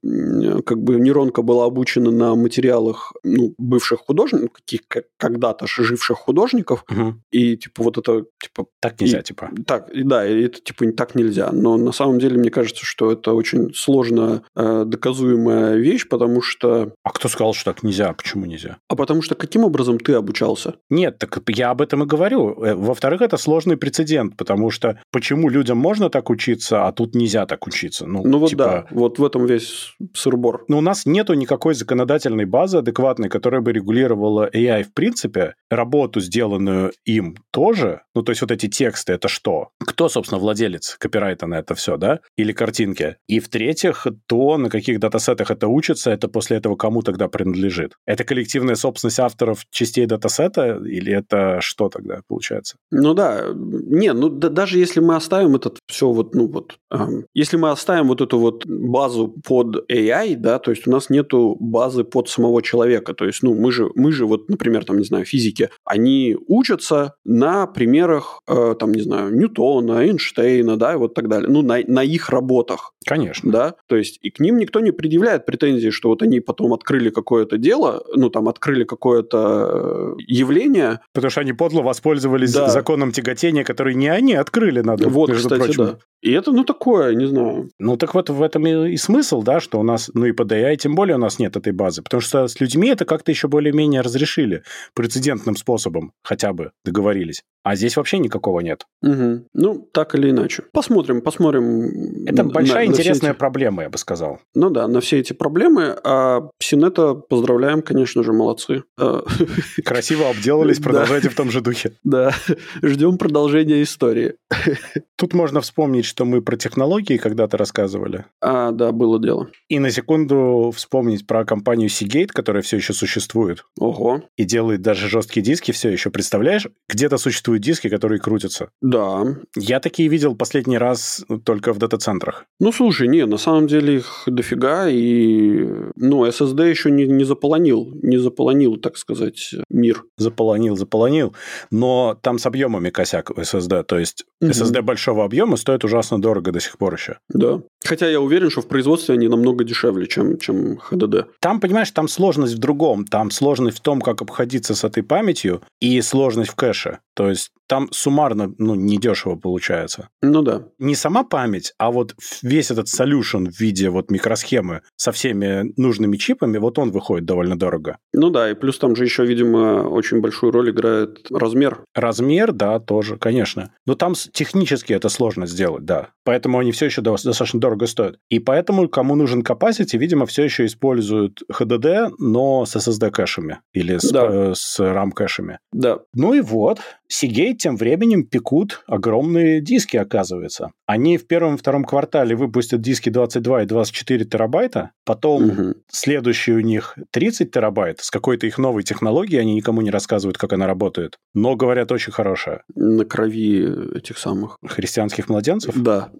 Speaker 1: как бы нейронка была обучена на материалах ну, бывших художников, каких когда-то живших художников, угу. и типа вот это типа...
Speaker 2: Так нельзя,
Speaker 1: и,
Speaker 2: типа.
Speaker 1: Так, да, и это типа так нельзя. Но на самом деле мне кажется, что это очень сложно э, доказуемая вещь, потому что...
Speaker 2: А кто сказал, что так нельзя? Почему нельзя?
Speaker 1: А потому что каким образом ты обучался?
Speaker 2: Нет, так я об этом и говорю. Э, во-вторых, это сложный прецедент, потому что почему людям можно так учиться, а тут нельзя так учиться?
Speaker 1: Ну, ну вот типа... да, вот в этом весь сырбор.
Speaker 2: Но у нас нету никакой законодательной базы адекватной, которая бы регулировала AI в принципе, работу, сделанную им тоже. Ну, то есть вот эти тексты, это что? Кто, собственно, владелец копирайта на это все, да? Или картинки? И в-третьих, то, на каких датасетах это учится, это после этого кому тогда принадлежит? Это коллективная собственность авторов частей датасета или это что тогда получается?
Speaker 1: Ну да, не, ну да, даже если мы оставим этот все вот, ну вот, эм, если мы оставим вот эту вот базу под AI, да, то есть у нас нету базы под самого человека, то есть, ну мы же, мы же вот, например, там, не знаю, физики, они учатся на примерах, э, там, не знаю, Ньютона, Эйнштейна, да, и вот так далее, ну на, на их работах.
Speaker 2: Конечно.
Speaker 1: Да, то есть и к ним никто не предъявляет претензий, что вот они потом открыли какое-то дело, ну там открыли какое-то э, явление.
Speaker 2: Потому что они подло воспользовались да. законом тяготения, который не они открыли, надо,
Speaker 1: вот, между кстати, прочим. Да. И это, ну, такое, не знаю.
Speaker 2: Ну, так вот в этом и, и смысл, да, что у нас, ну, и по DI, тем более у нас нет этой базы. Потому что с людьми это как-то еще более-менее разрешили прецедентным способом хотя бы договорились. А здесь вообще никакого нет.
Speaker 1: Угу. Ну, так или иначе. Посмотрим, посмотрим.
Speaker 2: Это большая на, интересная эти... проблема, я бы сказал.
Speaker 1: Ну да, на все эти проблемы. А Синета поздравляем, конечно же, молодцы. А,
Speaker 2: Красиво обделались, продолжайте в том же духе.
Speaker 1: Да, ждем продолжения истории.
Speaker 2: Тут можно вспомнить, что мы про технологии когда-то рассказывали.
Speaker 1: А, да, было дело.
Speaker 2: И на секунду вспомнить про компанию Seagate, которая все еще существует.
Speaker 1: Ого.
Speaker 2: И делает даже жесткие диски все еще. Представляешь, где-то существуют диски, которые крутятся.
Speaker 1: Да.
Speaker 2: Я такие видел последний раз только в дата-центрах.
Speaker 1: Ну, слушай, не, на самом деле их дофига, и, ну, SSD еще не, не заполонил, не заполонил, так сказать, мир.
Speaker 2: Заполонил, заполонил, но там с объемами косяк SSD, то есть угу. SSD большого объема стоит ужасно дорого до сих пор еще.
Speaker 1: Да. Хотя я уверен, что в производстве они намного дешевле, чем, чем HDD.
Speaker 2: Там, понимаешь, там сложность в другом. Там сложность в том, как обходиться с этой памятью, и сложность в кэше. То есть там суммарно, ну, недешево получается.
Speaker 1: Ну да.
Speaker 2: Не сама память, а вот весь этот solution в виде вот микросхемы со всеми нужными чипами, вот он выходит довольно дорого.
Speaker 1: Ну да, и плюс там же еще, видимо, очень большую роль играет размер.
Speaker 2: Размер, да, тоже, конечно. Но там технически это сложно сделать, да. Поэтому они все еще достаточно дорого стоят. И поэтому, кому нужен capacity, видимо, все еще используют HDD, но с SSD кэшами или с, да. э, с RAM кэшами.
Speaker 1: Да.
Speaker 2: Ну и вот, Seagate тем временем пекут огромные диски, оказывается. Они в первом и втором квартале выпустят диски 22 и 24 терабайта, потом угу. следующий у них 30 терабайт с какой-то их новой технологией, они никому не рассказывают, как она работает, но говорят, очень хорошая.
Speaker 1: На крови этих самых...
Speaker 2: Христианских младенцев?
Speaker 1: Да.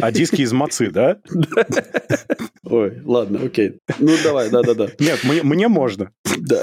Speaker 2: А диски из мацы, да?
Speaker 1: Ой, ладно, окей. Ну, давай, да-да-да.
Speaker 2: Нет, мне можно.
Speaker 1: Да.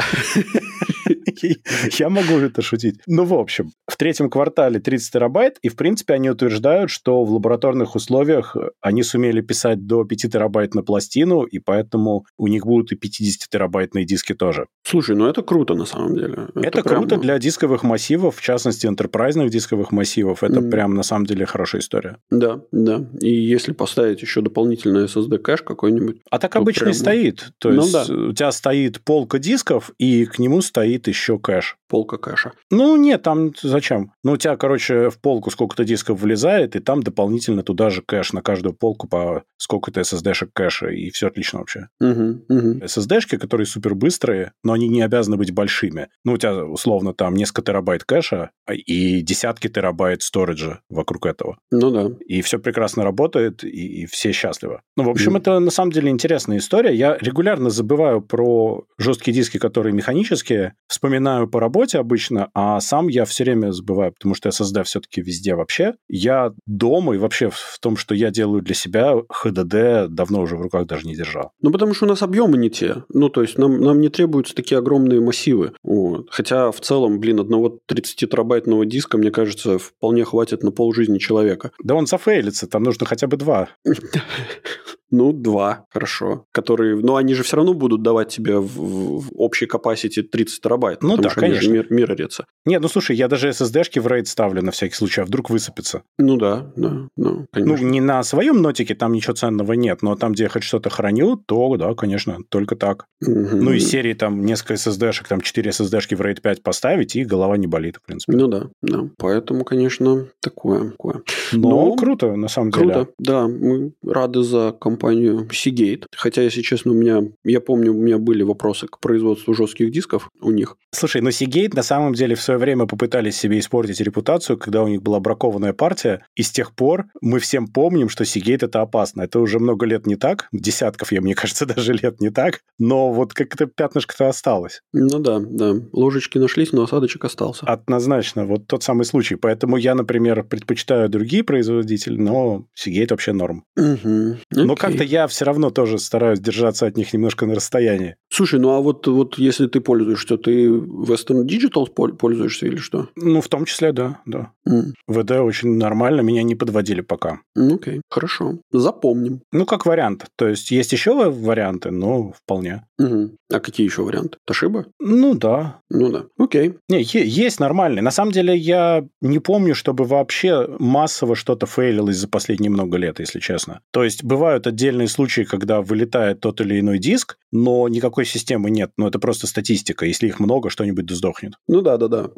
Speaker 2: Я могу это шутить. Ну, в общем, в третьем квартале 30 терабайт, и, в принципе, они утверждают, что в лабораторных условиях они сумели писать до 5 терабайт на пластину, и поэтому у них будут и 50-терабайтные диски тоже.
Speaker 1: Слушай, ну это круто на самом деле.
Speaker 2: Это, это прям... круто для дисковых массивов, в частности, энтерпрайзных дисковых массивов. Это mm. прям на самом деле хорошая история.
Speaker 1: Да, да. И если поставить еще дополнительный SSD кэш какой-нибудь.
Speaker 2: А так обычно прямо... стоит. То ну, есть да. у тебя стоит полка дисков, и к нему стоит еще кэш.
Speaker 1: Полка кэша.
Speaker 2: Ну, нет, там зачем? Ну, у тебя, короче, в полку сколько-то дисков влезает, и там дополнительно туда же кэш на каждую полку по сколько-то SSD-шек кэша, и все отлично вообще.
Speaker 1: Угу, угу.
Speaker 2: SSD-шки, которые супер быстрые, но они не обязаны быть большими. Ну, у тебя, условно, там несколько терабайт кэша и десятки терабайт сториджа вокруг этого.
Speaker 1: Ну да.
Speaker 2: И все прекрасно работает, и, и все счастливы. Ну, в общем, это на самом деле интересная история. Я регулярно забываю про жесткие диски, которые механические, вспоминаю по работе обычно, а сам я все время забываю, потому что SSD все-таки везде вообще. Я дома и вообще в том, что я делаю для себя, HDD давно уже в руках даже не держал.
Speaker 1: Ну, потому что у нас объемы не те. Ну, то есть нам, нам не требуются такие огромные массивы. Вот. Хотя в целом, блин, одного 30-терабайтного диска, мне кажется, вполне хватит на полжизни человека.
Speaker 2: Да он зафейлится, там нужно хотя бы два.
Speaker 1: Ну, два, хорошо. Которые, но они же все равно будут давать тебе в, в общей capacity 30 терабайт.
Speaker 2: Ну да,
Speaker 1: что
Speaker 2: конечно.
Speaker 1: Мир, миррорятся.
Speaker 2: Нет, ну слушай, я даже SSD-шки в RAID ставлю на всякий случай, а вдруг высыпется.
Speaker 1: Ну да, да, ну, конечно.
Speaker 2: Ну, не на своем нотике, там ничего ценного нет, но там, где я хоть что-то храню, то, да, конечно, только так.
Speaker 1: Угу.
Speaker 2: Ну, из серии там несколько SSD-шек, там 4 SSD-шки в RAID 5 поставить, и голова не болит, в принципе.
Speaker 1: Ну да, да. Поэтому, конечно, такое. такое.
Speaker 2: Но,
Speaker 1: Но
Speaker 2: круто, на самом
Speaker 1: Круто,
Speaker 2: деле.
Speaker 1: да. Мы рады за компанию Seagate. Хотя, если честно, у меня, я помню, у меня были вопросы к производству жестких дисков у них.
Speaker 2: Слушай, но Seagate на самом деле в свое время попытались себе испортить репутацию, когда у них была бракованная партия, и с тех пор мы всем помним, что Seagate это опасно. Это уже много лет не так, десятков, я мне кажется, даже лет не так, но вот как-то пятнышко-то осталось.
Speaker 1: Ну да, да. Ложечки нашлись, но осадочек остался.
Speaker 2: Однозначно, вот тот самый случай. Поэтому я, например, предпочитаю другие производители, но Seagate вообще норм.
Speaker 1: Угу.
Speaker 2: Но как-то я все равно тоже стараюсь держаться от них немножко на расстоянии.
Speaker 1: Слушай, ну а вот, вот если ты пользуешься, ты Western Digital пол- пользуешься или что?
Speaker 2: Ну, в том числе, да, да.
Speaker 1: М,
Speaker 2: ВД очень нормально, меня не подводили пока.
Speaker 1: ну, Окей, хорошо. Запомним.
Speaker 2: Ну, как вариант. То есть, есть еще варианты, но вполне.
Speaker 1: Мгм. А какие еще варианты? Тошиба?
Speaker 2: Ну, да.
Speaker 1: Ну да. Окей.
Speaker 2: Не, есть нормальные. На самом деле, я не помню, чтобы вообще массово что-то фейлилось за последние много лет, если честно. То есть, бывают отдельные случаи, когда вылетает тот или иной диск, но никакой системы нет. Ну, это просто статистика. Если их много, что-нибудь да сдохнет.
Speaker 1: Ну да, да, да.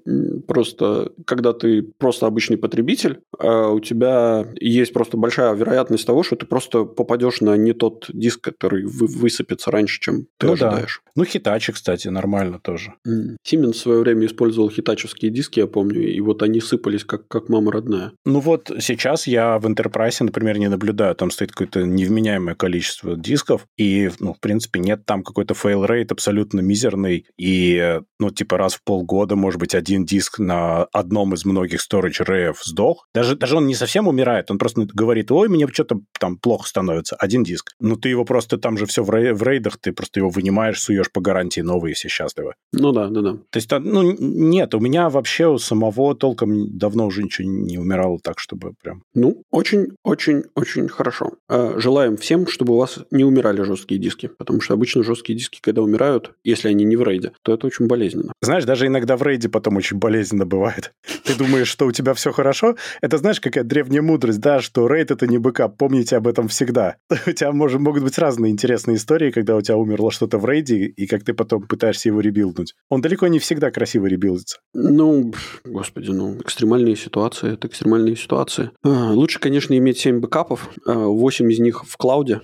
Speaker 1: Просто когда ты просто обычный потребитель, а у тебя есть просто большая вероятность того, что ты просто попадешь на не тот диск, который вы- высыпется раньше, чем ты
Speaker 2: Ну да.
Speaker 1: ожидаешь.
Speaker 2: Ну, Хитачи, кстати, нормально тоже.
Speaker 1: Siemens в свое время использовал хитачевские диски, я помню, и вот они сыпались как, как мама родная.
Speaker 2: Ну вот сейчас я в Enterprise, например, не наблюдаю. Там стоит какое-то невменяемое количество дисков, и, ну, в принципе, нет там какой-то fail rate абсолютно мизерный, и, ну, типа раз в полгода, может быть, один диск на одном из многих storage array сдох. Даже, даже он не совсем умирает, он просто говорит, ой, мне что-то там плохо становится. Один диск. Ну, ты его просто, там же все в, рей- в рейдах, ты просто его вынимаешь, суешь по гарантии новые, все счастливы.
Speaker 1: Ну да, да, да.
Speaker 2: То есть, а, ну, нет, у меня вообще у самого толком давно уже ничего не умирало так, чтобы прям...
Speaker 1: Ну, очень-очень-очень хорошо. А, Желаем всем, чтобы у вас не умирали жесткие диски, потому что обычно жесткие диски, когда умирают, если они не в рейде, то это очень болезненно.
Speaker 2: Знаешь, даже иногда в рейде потом очень болезненно бывает. Ты думаешь, что у тебя все хорошо? Это знаешь, какая древняя мудрость, да, что рейд — это не бэкап, помните об этом всегда. У тебя может, могут быть разные интересные истории, когда у тебя умерло что-то в рейде, и как ты потом пытаешься его rebuild нуть. Он далеко не всегда красиво ребилдится.
Speaker 1: Ну, господи, ну, экстремальные ситуации, это экстремальные ситуации. А, Лучше, конечно, иметь 7 бэкапов, 8 из них в клауде.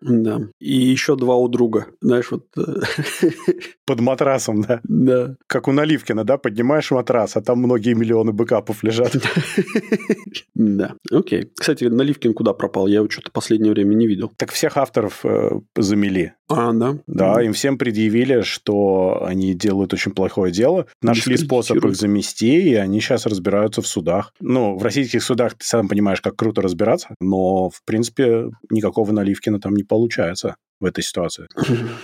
Speaker 1: Да. И еще два у друга. Знаешь, вот... э,
Speaker 2: Под матрасом, да.
Speaker 1: Да.
Speaker 2: Как у Наливкина, да, поднимаешь матрас, а там многие миллионы бэкапов лежат.
Speaker 1: Да. Окей. Кстати, Наливкин куда пропал? Я его что-то последнее время не видел.
Speaker 2: Так всех авторов э, замели.
Speaker 1: А, да?
Speaker 2: Да, им всем предъявили, что они делают очень плохое дело, нашли способ их замести, и они сейчас разбираются в судах. Ну, в российских судах ты сам понимаешь, как круто разбираться, но, в принципе, никакого Наливкина там не получается в этой ситуации.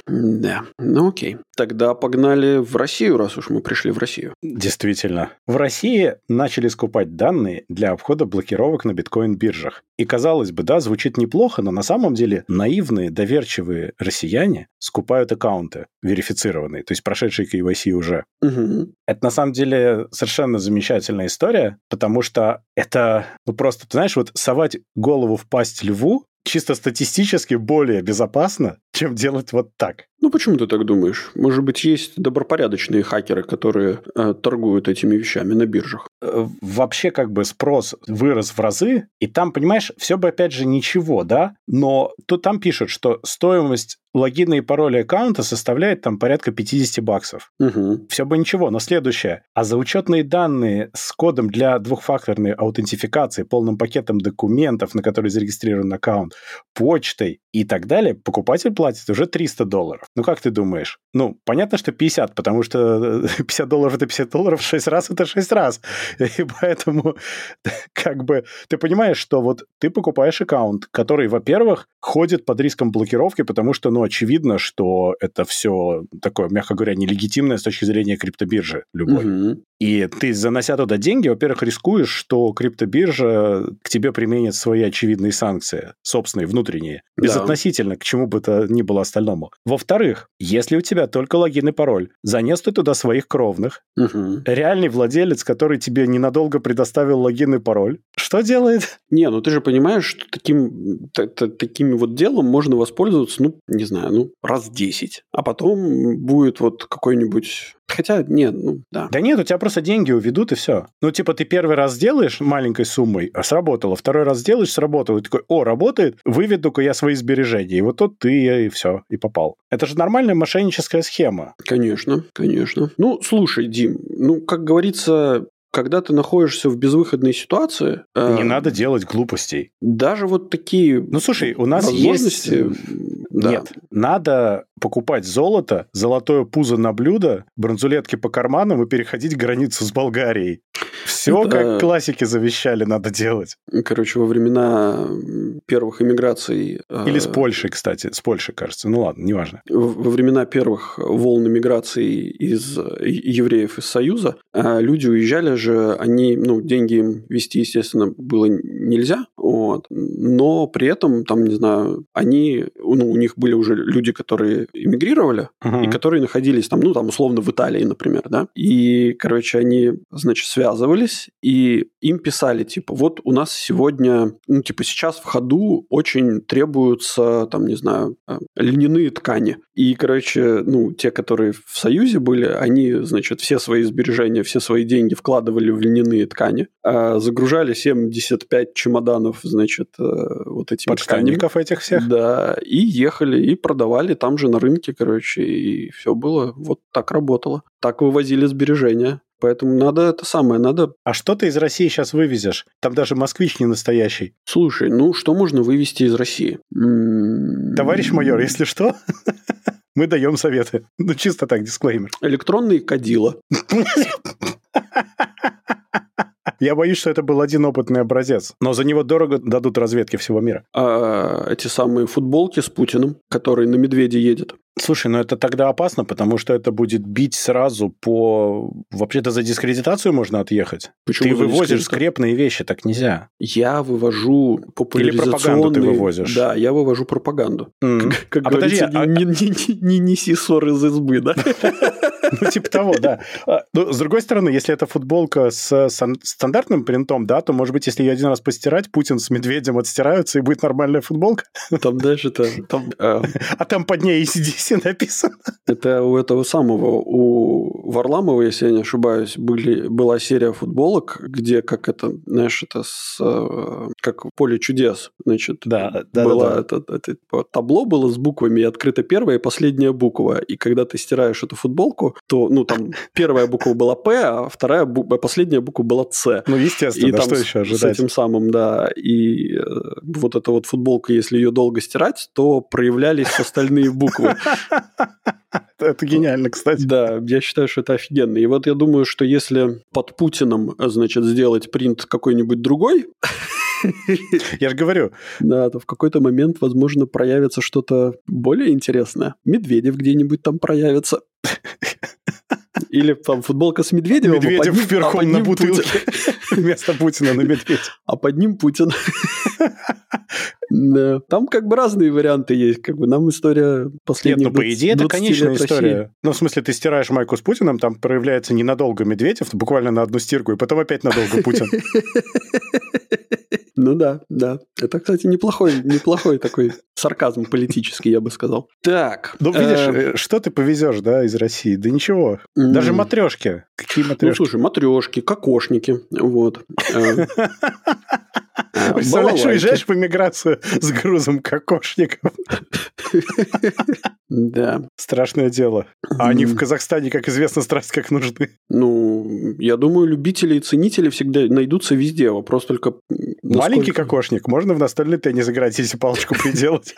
Speaker 1: Да. Ну, окей. Тогда погнали в Россию, раз уж мы пришли в Россию.
Speaker 2: Действительно. В России начали скупать данные для обхода блокировок на биткоин-биржах. И, казалось бы, да, звучит неплохо, но на самом деле наивные, доверчивые россияне скупают аккаунты верифицированные, то есть прошедшие KYC уже.
Speaker 1: Мгм.
Speaker 2: Это на самом деле совершенно замечательная история, потому что это, ну просто, ты знаешь, вот совать голову в пасть льву чисто статистически более безопасно, чем делать вот так.
Speaker 1: Ну, почему ты так думаешь? Может быть, есть добропорядочные хакеры, которые э, торгуют этими вещами на биржах?
Speaker 2: Э, Вообще как бы спрос вырос в разы, и там, понимаешь, все бы опять же ничего, да, но тут там пишут, что стоимость логина и пароля аккаунта составляет там порядка 50 баксов.
Speaker 1: Угу.
Speaker 2: Все бы ничего, но следующее. А за учетные данные с кодом для двухфакторной аутентификации, полным пакетом документов, на которые зарегистрирован аккаунт, почтой и так далее, покупатель платит уже 300 долларов. Ну, как ты думаешь? Ну, понятно, что 50, потому что э, 50 долларов – это 50 долларов, 6 раз – это 6 раз. И поэтому, как бы, ты понимаешь, что вот ты покупаешь аккаунт, который, во-первых, ходит под риском блокировки, потому что, ну, очевидно, что это все такое, мягко говоря, нелегитимное с точки зрения криптобиржи любой.
Speaker 1: Мгм.
Speaker 2: И ты, занося туда деньги, во-первых, рискуешь, что криптобиржа к тебе применит свои очевидные санкции, собственные, внутренние, безотносительно да. к чему бы то ни было остальному. Во-вторых, если у тебя только логин и пароль, занес ты туда своих кровных, угу. реальный владелец, который тебе ненадолго предоставил логин и пароль, что делает?
Speaker 1: Не, ну ты же понимаешь, что таким, таким вот делом можно воспользоваться, ну, не знаю, ну, раз 10. А потом будет вот какой-нибудь Хотя, нет, ну, да.
Speaker 2: Да нет, у тебя просто деньги уведут, и все. Ну, типа, ты первый раз сделаешь маленькой суммой, а сработало. Второй раз сделаешь, сработало. И такой, о, работает, выведу-ка я свои сбережения. И вот тут ты, и все, и попал. Это же нормальная мошенническая схема.
Speaker 1: Конечно, конечно. Ну, слушай, Дим, ну, как говорится, когда ты находишься в безвыходной ситуации...
Speaker 2: Не э, надо делать глупостей.
Speaker 1: Даже вот такие
Speaker 2: Ну, слушай, у нас есть... Да. Нет, надо покупать золото, золотое пузо на блюдо, бронзулетки по карманам и переходить границу с Болгарией. Все, Это... как классики завещали, надо делать.
Speaker 1: Короче, во времена первых иммиграций...
Speaker 2: Э, Или с Польшей, кстати. С Польшей, кажется. Ну ладно, неважно.
Speaker 1: Во времена первых волн иммиграции из евреев из Союза э, люди уезжали же, они, ну, деньги им вести, естественно, было нельзя, вот, но при этом, там, не знаю, они, ну, у них были уже люди, которые эмигрировали, uh-huh. и которые находились там, ну, там, условно, в Италии, например, да, и, короче, они, значит, связывались, и им писали, типа, вот у нас сегодня, ну, типа, сейчас в ходу очень требуются, там, не знаю, э, льняные ткани. И, короче, ну, те, которые в Союзе были, они, значит, все свои сбережения, все свои деньги вкладывали в льняные ткани, а загружали 75 чемоданов, значит, э, вот этими
Speaker 2: Подштанников этих всех?
Speaker 1: Да, и ехали, и продавали там же на рынке, короче, и все было, вот так работало. Так вывозили сбережения. Поэтому надо это самое, надо...
Speaker 2: А что ты из России сейчас вывезешь? Там даже москвич не настоящий.
Speaker 1: Слушай, ну что можно вывести из России?
Speaker 2: Товарищ майор, если что, мы даем советы. Ну, чисто так, дисклеймер.
Speaker 1: Электронные кадила.
Speaker 2: Я боюсь, что это был один опытный образец. Но за него дорого дадут разведки всего мира.
Speaker 1: А эти самые футболки с Путиным, который на медведе едет.
Speaker 2: Слушай, ну это тогда опасно, потому что это будет бить сразу по... Вообще-то за дискредитацию можно отъехать. Почему ты вывозишь скрепные вещи, так нельзя.
Speaker 1: Я вывожу популяризационные... Или пропаганду ты вывозишь. Да, я вывожу пропаганду. Mm. Как, как а говорится, подожди, не, а... не, не, не неси ссор из избы, да?
Speaker 2: Ну, типа того, да. А, но, с другой стороны, если это футболка с стандартным принтом, да, то, может быть, если ее один раз постирать, Путин с медведем отстираются, и будет нормальная футболка.
Speaker 1: Там дальше то
Speaker 2: там, а... там под ней ACDC написано.
Speaker 1: Это у этого самого, у Варламова, если я не ошибаюсь, были, была серия футболок, где, как это, знаешь, это с, э, как поле чудес, значит,
Speaker 2: да, да,
Speaker 1: было
Speaker 2: да, да.
Speaker 1: Это, это, табло было с буквами, и открыта первая и последняя буква. И когда ты стираешь эту футболку, то, ну, там первая буква была П, а вторая, буква, последняя буква была С.
Speaker 2: Ну, естественно,
Speaker 1: и
Speaker 2: да,
Speaker 1: там
Speaker 2: что еще ожидать?
Speaker 1: С этим самым, да, и э, вот эта вот футболка, если ее долго стирать, то проявлялись остальные буквы.
Speaker 2: Это гениально, кстати.
Speaker 1: Да, я считаю, что это офигенно. И вот я думаю, что если под Путиным, значит, сделать принт какой-нибудь другой,
Speaker 2: я же говорю.
Speaker 1: Да, то в какой-то момент, возможно, проявится что-то более интересное. Медведев где-нибудь там проявится. Или там футболка с Медведевым.
Speaker 2: А Медведев а верхом а на бутылке. Вместо Путина на медведь.
Speaker 1: А под ним Путин. Да. Там как бы разные варианты есть. Как бы нам история последняя.
Speaker 2: Нет, ну, по идее, это конечная история. Ну, в смысле, ты стираешь майку с Путиным, там проявляется ненадолго Медведев, буквально на одну стирку, и потом опять надолго Путин.
Speaker 1: Ну да, да. Это, кстати, неплохой, неплохой такой сарказм политический, я бы сказал. Так.
Speaker 2: Ну, видишь, э, э, что ты повезешь, да, из России? Да ничего. Даже матрешки. Какие матрешки? Ну,
Speaker 1: слушай, матрешки, кокошники, вот. Э,
Speaker 2: Представляешь, уезжаешь по миграцию с грузом кокошников.
Speaker 1: Да.
Speaker 2: Страшное дело. А они в Казахстане, как известно, страсть как нужны.
Speaker 1: Ну, я думаю, любители и ценители всегда найдутся везде. Вопрос только...
Speaker 2: Маленький кокошник. Можно в настольный теннис играть, если палочку приделать.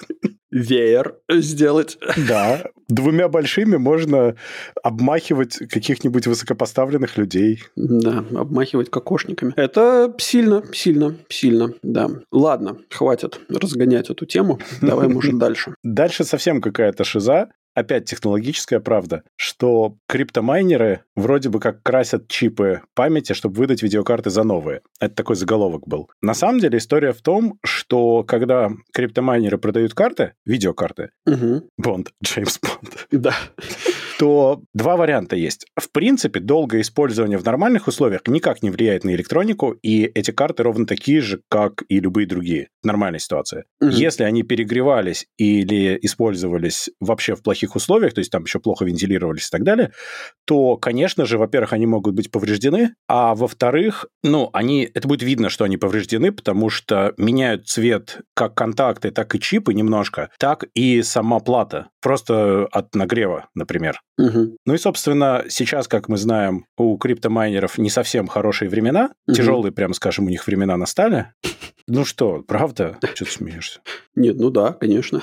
Speaker 1: Веер сделать.
Speaker 2: Да. Двумя большими можно обмахивать каких-нибудь высокопоставленных людей.
Speaker 1: Да, обмахивать кокошниками. Это сильно, сильно, сильно, да. Ладно, хватит разгонять эту тему. Давай, может, дальше.
Speaker 2: Дальше совсем какая-то шиза опять технологическая правда, что криптомайнеры вроде бы как красят чипы памяти, чтобы выдать видеокарты за новые. Это такой заголовок был. На самом деле история в том, что когда криптомайнеры продают карты, видеокарты,
Speaker 1: угу.
Speaker 2: Бонд, Джеймс Бонд,
Speaker 1: да.
Speaker 2: То два варианта есть. В принципе, долгое использование в нормальных условиях никак не влияет на электронику, и эти карты ровно такие же, как и любые другие в нормальной ситуации. Угу. Если они перегревались или использовались вообще в плохих условиях, то есть там еще плохо вентилировались и так далее, то, конечно же, во-первых, они могут быть повреждены, а во-вторых, ну, они, это будет видно, что они повреждены, потому что меняют цвет как контакты, так и чипы немножко, так и сама плата, просто от нагрева, например.
Speaker 1: Угу.
Speaker 2: Ну и, собственно, сейчас, как мы знаем, у криптомайнеров не совсем хорошие времена, угу. тяжелые, прямо скажем, у них времена настали. Ну что, правда? Что ты смеешься?
Speaker 1: Нет, ну да, конечно.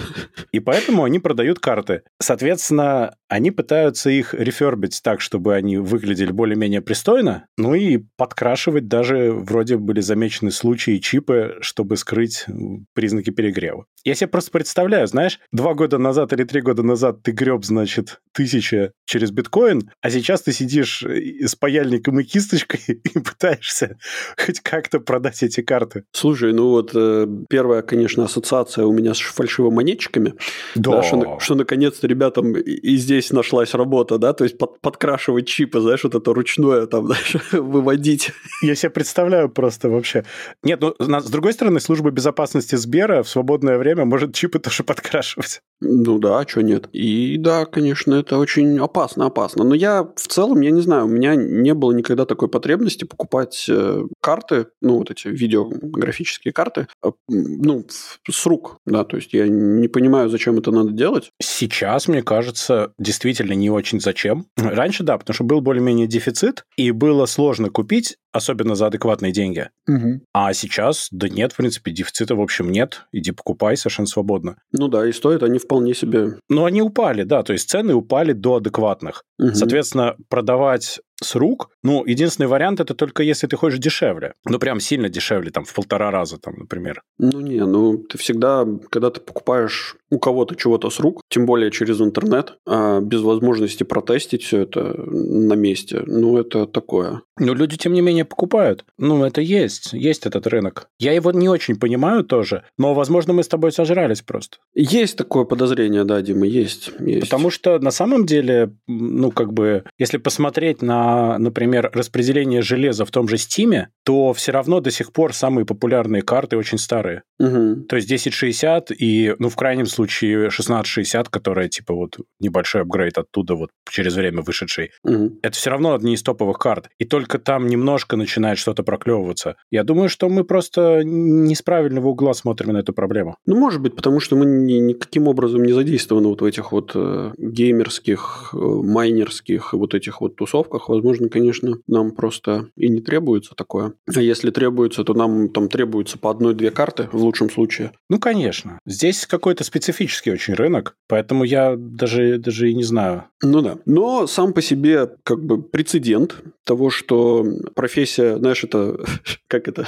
Speaker 2: И поэтому они продают карты. Соответственно, они пытаются их рефербить так, чтобы они выглядели более-менее пристойно, ну и подкрашивать даже вроде были замечены случаи чипы, чтобы скрыть признаки перегрева. Я себе просто представляю, знаешь, два года назад или три года назад ты греб, значит, тысяча через биткоин, а сейчас ты сидишь с паяльником и кисточкой и пытаешься хоть как-то продать эти карты.
Speaker 1: Слушай, ну вот э, первая, конечно, ассоциация у меня с фальшивомонетчиками.
Speaker 2: Да. да
Speaker 1: что, что наконец-то ребятам и здесь нашлась работа, да, то есть под, подкрашивать чипы, знаешь, вот это ручное там, знаешь, выводить.
Speaker 2: Я себе представляю просто вообще. Нет, ну, с другой стороны, служба безопасности Сбера в свободное время может чипы тоже подкрашивать.
Speaker 1: Ну да, а что нет. И да, конечно, это очень опасно, опасно. Но я в целом, я не знаю, у меня не было никогда такой потребности покупать э, карты, ну вот эти видеографические графические карты, э, ну, с рук, да, то есть я не понимаю, зачем это надо делать.
Speaker 2: Сейчас, мне кажется, действительно не очень зачем. Раньше, да, потому что был более-менее дефицит, и было сложно купить, особенно за адекватные деньги.
Speaker 1: Угу.
Speaker 2: А сейчас, да нет, в принципе, дефицита, в общем, нет. Иди покупай совершенно свободно.
Speaker 1: Ну да, и стоят они вполне себе...
Speaker 2: Ну, они упали, да, то есть цены упали до адекватных.
Speaker 1: Угу.
Speaker 2: Соответственно, продавать с рук. Ну, единственный вариант это только если ты хочешь дешевле. Ну, прям сильно дешевле, там, в полтора раза, там, например.
Speaker 1: Ну, не, ну, ты всегда, когда ты покупаешь у кого-то чего-то с рук, тем более через интернет, а без возможности протестить все это на месте, ну, это такое.
Speaker 2: Ну, люди, тем не менее, покупают. Ну, это есть, есть этот рынок. Я его не очень понимаю тоже, но, возможно, мы с тобой сожрались просто.
Speaker 1: Есть такое подозрение, да, Дима, есть. есть.
Speaker 2: Потому что на самом деле, ну, как бы, если посмотреть на например, распределение железа в том же Steam, то все равно до сих пор самые популярные карты очень старые.
Speaker 1: Угу.
Speaker 2: То есть 1060 и, ну, в крайнем случае 1660, которая типа вот небольшой апгрейд оттуда вот через время вышедший.
Speaker 1: Угу.
Speaker 2: Это все равно одни из топовых карт. И только там немножко начинает что-то проклевываться. Я думаю, что мы просто не с правильного угла смотрим на эту проблему.
Speaker 1: Ну, может быть, потому что мы ни, никаким образом не задействованы вот в этих вот э, геймерских, э, майнерских вот этих вот тусовках. Возможно, конечно, нам просто и не требуется такое. А если требуется, то нам там требуется по одной-две карты в лучшем случае.
Speaker 2: Ну, конечно. Здесь какой-то специфический очень рынок, поэтому я даже, даже и не знаю.
Speaker 1: Ну да. Но сам по себе как бы прецедент того, что профессия, знаешь, это как это,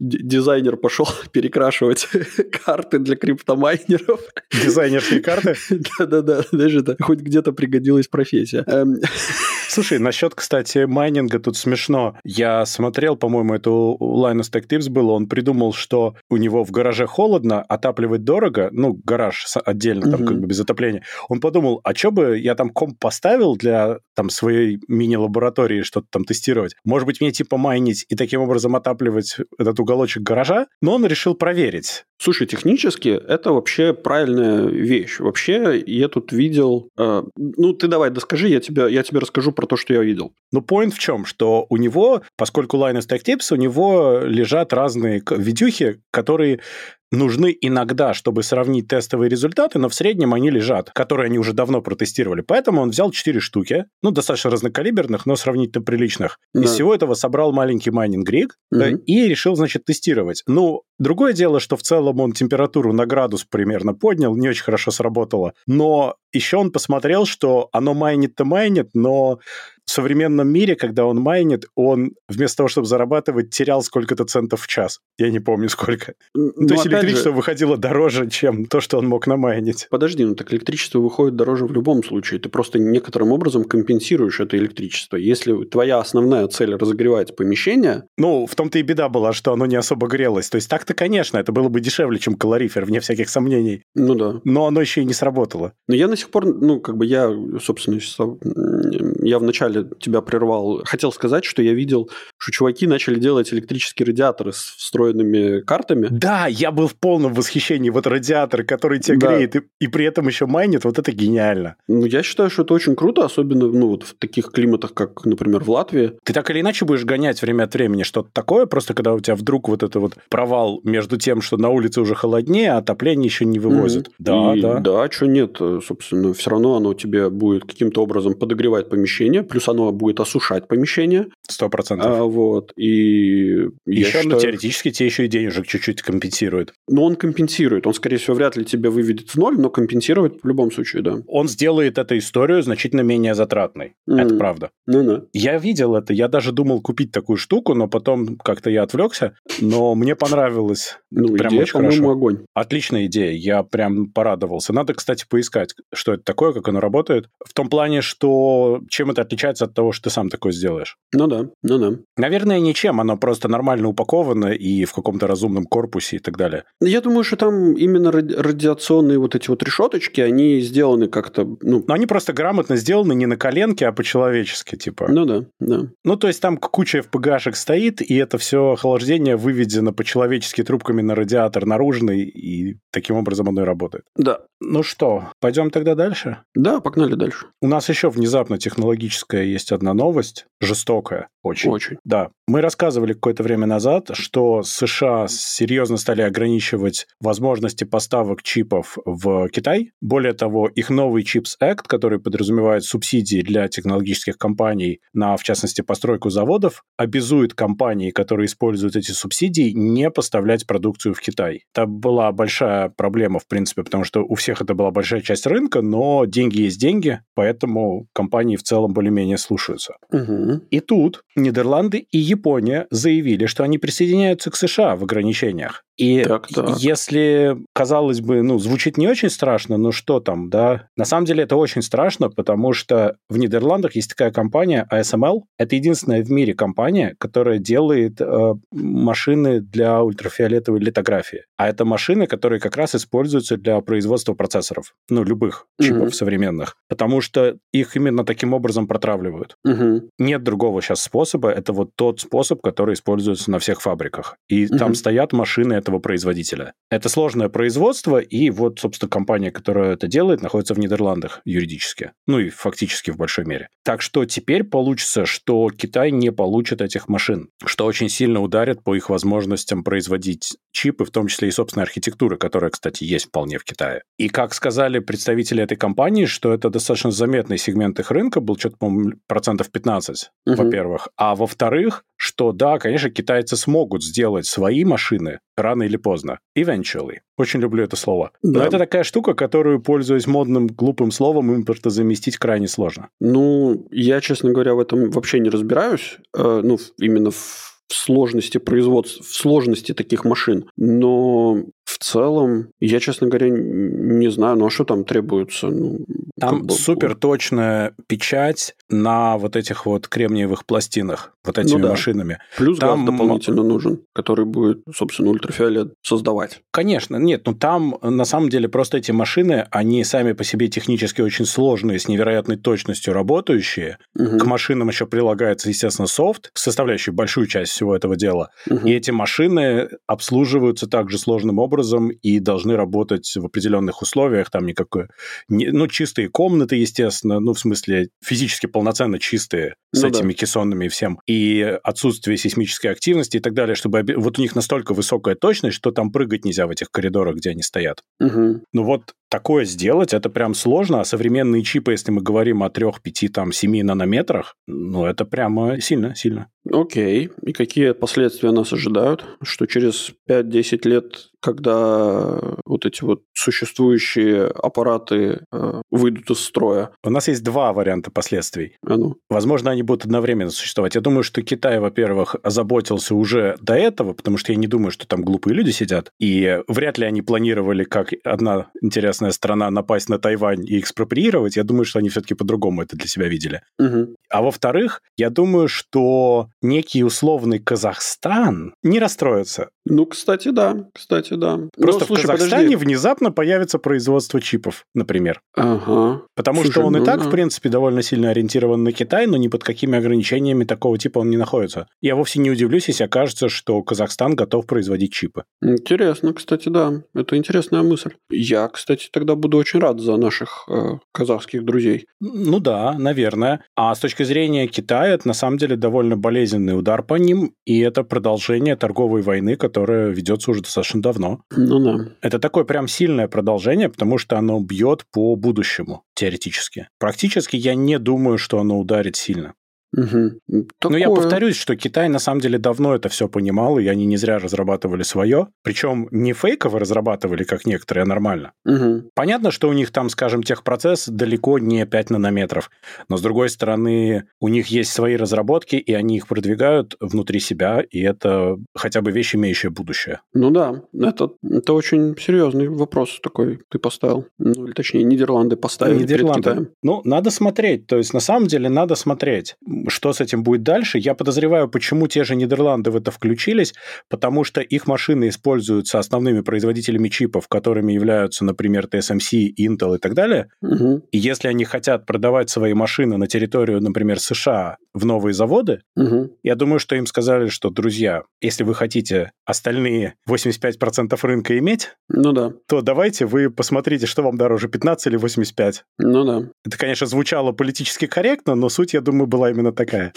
Speaker 1: дизайнер пошел перекрашивать карты для криптомайнеров.
Speaker 2: Дизайнерские карты?
Speaker 1: Да-да-да, даже это хоть где-то пригодилась профессия.
Speaker 2: Слушай, насчет, кстати, майнинга тут смешно. Я смотрел, по-моему, это у Linus Tech Tips было, он придумал, что у него в гараже холодно, отапливать дорого, ну, гараж отдельно, там, как бы без отопления. Он подумал, а что бы я там комп поставил для там своей мини-лаборатории что-то там тестировать? Может быть, мне типа майнить и таким образом отапливать этот уголочек гаража? Но он решил проверить.
Speaker 1: Слушай, технически это вообще правильная вещь. Вообще, я тут видел... Э, ну, ты давай, доскажи, я тебе, я тебе расскажу про то, что я видел.
Speaker 2: Ну, point в чем? Что у него, поскольку Linus Tech Tips, у него лежат разные видюхи, которые нужны иногда, чтобы сравнить тестовые результаты, но в среднем они лежат, которые они уже давно протестировали. Поэтому он взял 4 штуки, ну, достаточно разнокалиберных, но сравнительно приличных. Да. Из всего этого собрал маленький майнинг rig угу. и решил, значит, тестировать. Ну, другое дело, что в целом он температуру на градус примерно поднял, не очень хорошо сработало. Но еще он посмотрел, что оно майнит-то майнит, но в современном мире, когда он майнит, он вместо того, чтобы зарабатывать, терял сколько-то центов в час. Я не помню сколько. Ну, то есть электричество же... выходило дороже, чем то, что он мог намайнить.
Speaker 1: Подожди, ну так электричество выходит дороже в любом случае. Ты просто некоторым образом компенсируешь это электричество. Если твоя основная цель разогревать помещение...
Speaker 2: Ну, в том-то и беда была, что оно не особо грелось. То есть так-то, конечно, это было бы дешевле, чем калорифер, вне всяких сомнений.
Speaker 1: Ну да.
Speaker 2: Но оно еще и не сработало.
Speaker 1: Но я на сих пор, ну, как бы я, собственно, я вначале тебя прервал. Хотел сказать, что я видел, что чуваки начали делать электрические радиаторы с встроенными картами.
Speaker 2: Да, я был в полном восхищении. Вот радиатор, который тебя да. греет и, и при этом еще майнит, вот это гениально.
Speaker 1: Ну, я считаю, что это очень круто, особенно ну, вот в таких климатах, как, например, в Латвии.
Speaker 2: Ты так или иначе будешь гонять время от времени что-то такое, просто когда у тебя вдруг вот это вот провал между тем, что на улице уже холоднее, а отопление еще не вывозит. Mm-hmm.
Speaker 1: Да, и, да. Да, что нет, собственно, все равно оно тебе будет каким-то образом подогревать помещение, плюс оно будет осушать помещение.
Speaker 2: Сто процентов. А,
Speaker 1: вот. И
Speaker 2: еще, считаю... ну, теоретически тебе еще и денежек чуть-чуть компенсирует.
Speaker 1: Ну, он компенсирует. Он, скорее всего, вряд ли тебя выведет в ноль, но компенсирует в любом случае, да.
Speaker 2: Он сделает эту историю значительно менее затратной. Mm-hmm. Это правда.
Speaker 1: Ну-ну.
Speaker 2: Я видел это. Я даже думал купить такую штуку, но потом как-то я отвлекся. Но мне понравилось.
Speaker 1: Ну, прям идея, очень хорошо. огонь.
Speaker 2: Отличная идея. Я прям порадовался. Надо, кстати, поискать, что это такое, как оно работает. В том плане, что чем это отличается от того, что ты сам такое сделаешь.
Speaker 1: Ну да, ну да.
Speaker 2: Наверное, ничем. Оно просто нормально упаковано и в каком-то разумном корпусе и так далее.
Speaker 1: Я думаю, что там именно радиационные вот эти вот решеточки, они сделаны как-то... Ну...
Speaker 2: Но они просто грамотно сделаны не на коленке, а по-человечески, типа.
Speaker 1: Ну да, да.
Speaker 2: Ну, то есть там куча FPGA-шек стоит, и это все охлаждение выведено по-человечески трубками на радиатор наружный, и таким образом оно и работает.
Speaker 1: Да.
Speaker 2: Ну что, пойдем тогда дальше?
Speaker 1: Да, погнали дальше.
Speaker 2: У нас еще внезапно технологическая есть одна новость, жестокая очень.
Speaker 1: Очень.
Speaker 2: Да. Мы рассказывали какое-то время назад, что США серьезно стали ограничивать возможности поставок чипов в Китай. Более того, их новый Chips Act, который подразумевает субсидии для технологических компаний на, в частности, постройку заводов, обязует компании, которые используют эти субсидии, не поставлять продукцию в Китай. Это была большая проблема, в принципе, потому что у всех это была большая часть рынка, но деньги есть деньги, поэтому компании в целом более-менее слушаются.
Speaker 1: Угу.
Speaker 2: И тут Нидерланды и Япония заявили, что они присоединяются к США в ограничениях. И так, так. если, казалось бы, ну, звучит не очень страшно, но что там, да? На самом деле это очень страшно, потому что в Нидерландах есть такая компания ASML. Это единственная в мире компания, которая делает э, машины для ультрафиолетовой литографии. А это машины, которые как раз используются для производства процессоров, ну, любых чипов угу. современных, потому что их именно таким образом протравливают.
Speaker 1: Угу.
Speaker 2: Нет другого сейчас способа. Это вот тот способ, который используется на всех фабриках. И угу. там стоят машины, это этого производителя. Это сложное производство, и вот, собственно, компания, которая это делает, находится в Нидерландах юридически. Ну и фактически в большой мере. Так что теперь получится, что Китай не получит этих машин, что очень сильно ударит по их возможностям производить чипы, в том числе и собственной архитектуры, которая, кстати, есть вполне в Китае. И как сказали представители этой компании, что это достаточно заметный сегмент их рынка, был что-то, по-моему, процентов 15, угу. во-первых. А во-вторых, что да, конечно, китайцы смогут сделать свои машины рано или поздно. Eventually. Очень люблю это слово. Да. Но это такая штука, которую, пользуясь модным глупым словом, импорта заместить крайне сложно.
Speaker 1: Ну, я, честно говоря, в этом вообще не разбираюсь. Э, ну, именно в в сложности производства, в сложности таких машин. Но в целом, я, честно говоря, не знаю, ну а что там требуется? Ну,
Speaker 2: там бы... супер точная печать на вот этих вот кремниевых пластинах, вот этими ну, да. машинами.
Speaker 1: Плюс
Speaker 2: там...
Speaker 1: газ дополнительно нужен, который будет, собственно, ультрафиолет создавать.
Speaker 2: Конечно, нет, ну там на самом деле просто эти машины, они сами по себе технически очень сложные, с невероятной точностью работающие. Угу. К машинам еще прилагается, естественно, софт, составляющий большую часть всего этого дела. Угу. И эти машины обслуживаются также сложным образом и должны работать в определенных условиях, там никакой, не, ну, чистые комнаты, естественно, ну, в смысле, физически полноценно чистые, с
Speaker 1: Ну
Speaker 2: этими
Speaker 1: да.
Speaker 2: кессонными и всем, и отсутствие сейсмической активности и так далее, чтобы оби- вот у них настолько высокая точность, что там прыгать нельзя в этих коридорах, где они стоят.
Speaker 1: Мгм.
Speaker 2: Ну вот такое сделать, это прям сложно, а современные чипы, если мы говорим о 3, 5, там, 7 нанометрах, ну это прямо сильно, сильно.
Speaker 1: Окей. И какие последствия нас ожидают? Что через 5-10 лет, когда вот эти вот существующие аппараты э, выйдут из строя,
Speaker 2: У нас есть два варианта последствий.
Speaker 1: а ну,
Speaker 2: Возможно, они будут одновременно существовать. Я думаю, что Китай, во-первых, озаботился уже до этого, потому что я не думаю, что там глупые люди сидят. И вряд ли они планировали, как одна интересная страна, напасть на Тайвань и экспроприировать. Я думаю, что они все-таки по-другому это для себя видели.
Speaker 1: мгм.
Speaker 2: А во-вторых, я думаю, что некий условный Казахстан не расстроится.
Speaker 1: Ну, кстати, да. Кстати, да.
Speaker 2: Просто
Speaker 1: Ну, слушай,
Speaker 2: в Казахстане
Speaker 1: подожди.
Speaker 2: внезапно появится производство чипов, например.
Speaker 1: Ага.
Speaker 2: Потому
Speaker 1: Слушай,
Speaker 2: что он и
Speaker 1: ну
Speaker 2: так,
Speaker 1: да.
Speaker 2: в принципе, довольно сильно ориентирован на Китай, но ни под какими ограничениями такого типа он не находится. Я вовсе не удивлюсь, если окажется, что Казахстан готов производить чипы.
Speaker 1: Интересно, кстати, да. Это интересная мысль. Я, кстати, тогда буду очень рад за наших э, казахских друзей.
Speaker 2: Ну да, наверное. А с точки зрения Китая, это на самом деле довольно болезненный удар по ним, и это продолжение торговой войны, которая ведется уже достаточно давно.
Speaker 1: Ну да.
Speaker 2: Это такое прям сильное продолжение, потому что оно бьет по будущему, теоретически. Практически я не думаю, что оно ударит сильно.
Speaker 1: Мгм.
Speaker 2: Но я
Speaker 1: Такое.
Speaker 2: повторюсь, что Китай на самом деле давно это все понимал, и они не зря разрабатывали свое. Причем не фейково разрабатывали, как некоторые, а нормально.
Speaker 1: Мгм.
Speaker 2: Понятно, что у них там, скажем, техпроцесс далеко не 5 нанометров, но с другой стороны, у них есть свои разработки, и они их продвигают внутри себя, и это хотя бы вещь, имеющая будущее.
Speaker 1: Ну да, это, это очень серьезный вопрос такой ты поставил. Ну, или точнее, Нидерланды поставили перед
Speaker 2: Нидерланды.
Speaker 1: Китаем.
Speaker 2: Ну, надо смотреть. То есть, на самом деле, надо смотреть, что с этим будет дальше. Я подозреваю, почему те же Нидерланды в это включились, потому что их машины используются основными производителями чипов, которыми являются, например, TSMC, Intel и так далее.
Speaker 1: Мгм.
Speaker 2: И если они хотят продавать свои машины на территорию, например, США в новые заводы,
Speaker 1: Мгм.
Speaker 2: я думаю, что им сказали, что, друзья, если вы хотите остальные 85% рынка иметь,
Speaker 1: Ну да,
Speaker 2: то давайте вы посмотрите, что вам дороже, 15 или 85.
Speaker 1: ну да.
Speaker 2: Это, конечно, звучало политически корректно, но суть, я думаю, была именно такая.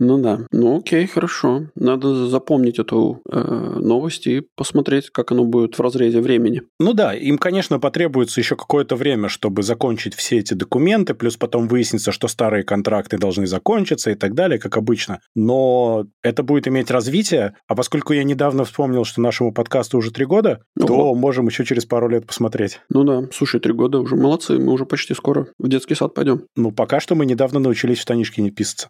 Speaker 1: Ну да. Ну окей, хорошо. Надо запомнить эту э, новость и посмотреть, как оно будет в разрезе времени.
Speaker 2: Ну да, им, конечно, потребуется еще какое-то время, чтобы закончить все эти документы, плюс потом выяснится, что старые контракты должны закончиться и так далее, как обычно. Но это будет иметь развитие, а поскольку я недавно вспомнил, что нашему подкасту уже три года, то
Speaker 1: Ого.
Speaker 2: можем еще через пару лет посмотреть.
Speaker 1: Ну да. Слушай, три года уже молодцы. Мы уже почти скоро в детский сад пойдем.
Speaker 2: Ну, пока что мы недавно научились в штанишки не писаться.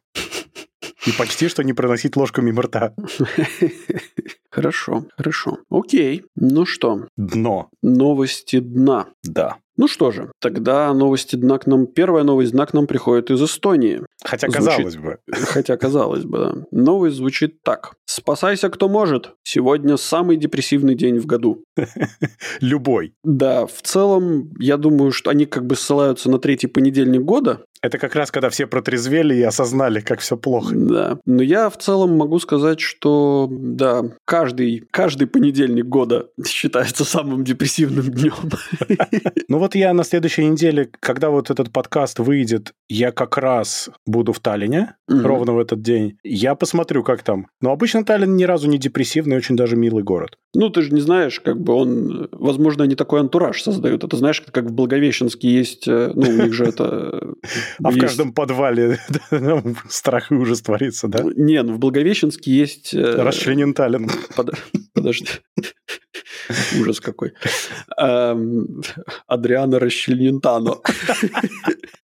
Speaker 2: И почти что не проносить ложку мимо рта.
Speaker 1: Хорошо, хорошо. Окей. Ну что,
Speaker 2: Дно.
Speaker 1: новости дна.
Speaker 2: Да.
Speaker 1: Ну что же, тогда новости дна к нам... Первая новость дна к нам приходит из Эстонии.
Speaker 2: Хотя,
Speaker 1: Звучит-
Speaker 2: казалось бы.
Speaker 1: Хотя, казалось бы, да. Новость звучит так. «Спасайся, кто может. Сегодня самый депрессивный день в году».
Speaker 2: Любой.
Speaker 1: Да, в целом, я думаю, что они как бы ссылаются на третий понедельник года.
Speaker 2: Это как раз когда все протрезвели и осознали, как все плохо.
Speaker 1: Да. Но я в целом могу сказать, что, да, каждый, каждый понедельник года считается самым депрессивным днем.
Speaker 2: Ну вот я на следующей неделе, когда вот этот подкаст выйдет, я как раз буду в Таллине, ровно в этот день. Я посмотрю, как там. Но обычно Таллин ни разу не депрессивный, очень даже милый город.
Speaker 1: Ну, ты же не знаешь, как бы он... Возможно, они такой антураж создают. Это знаешь, как в Благовещенске есть... э, Ну, у них же это...
Speaker 2: А в каждом подвале страх и ужас творится, да?
Speaker 1: Не, ну в Благовещенске есть... э,
Speaker 2: Расчленен Таллин.
Speaker 1: Под- Подожди. Ужас какой. Эм, Адриана Расчленентано.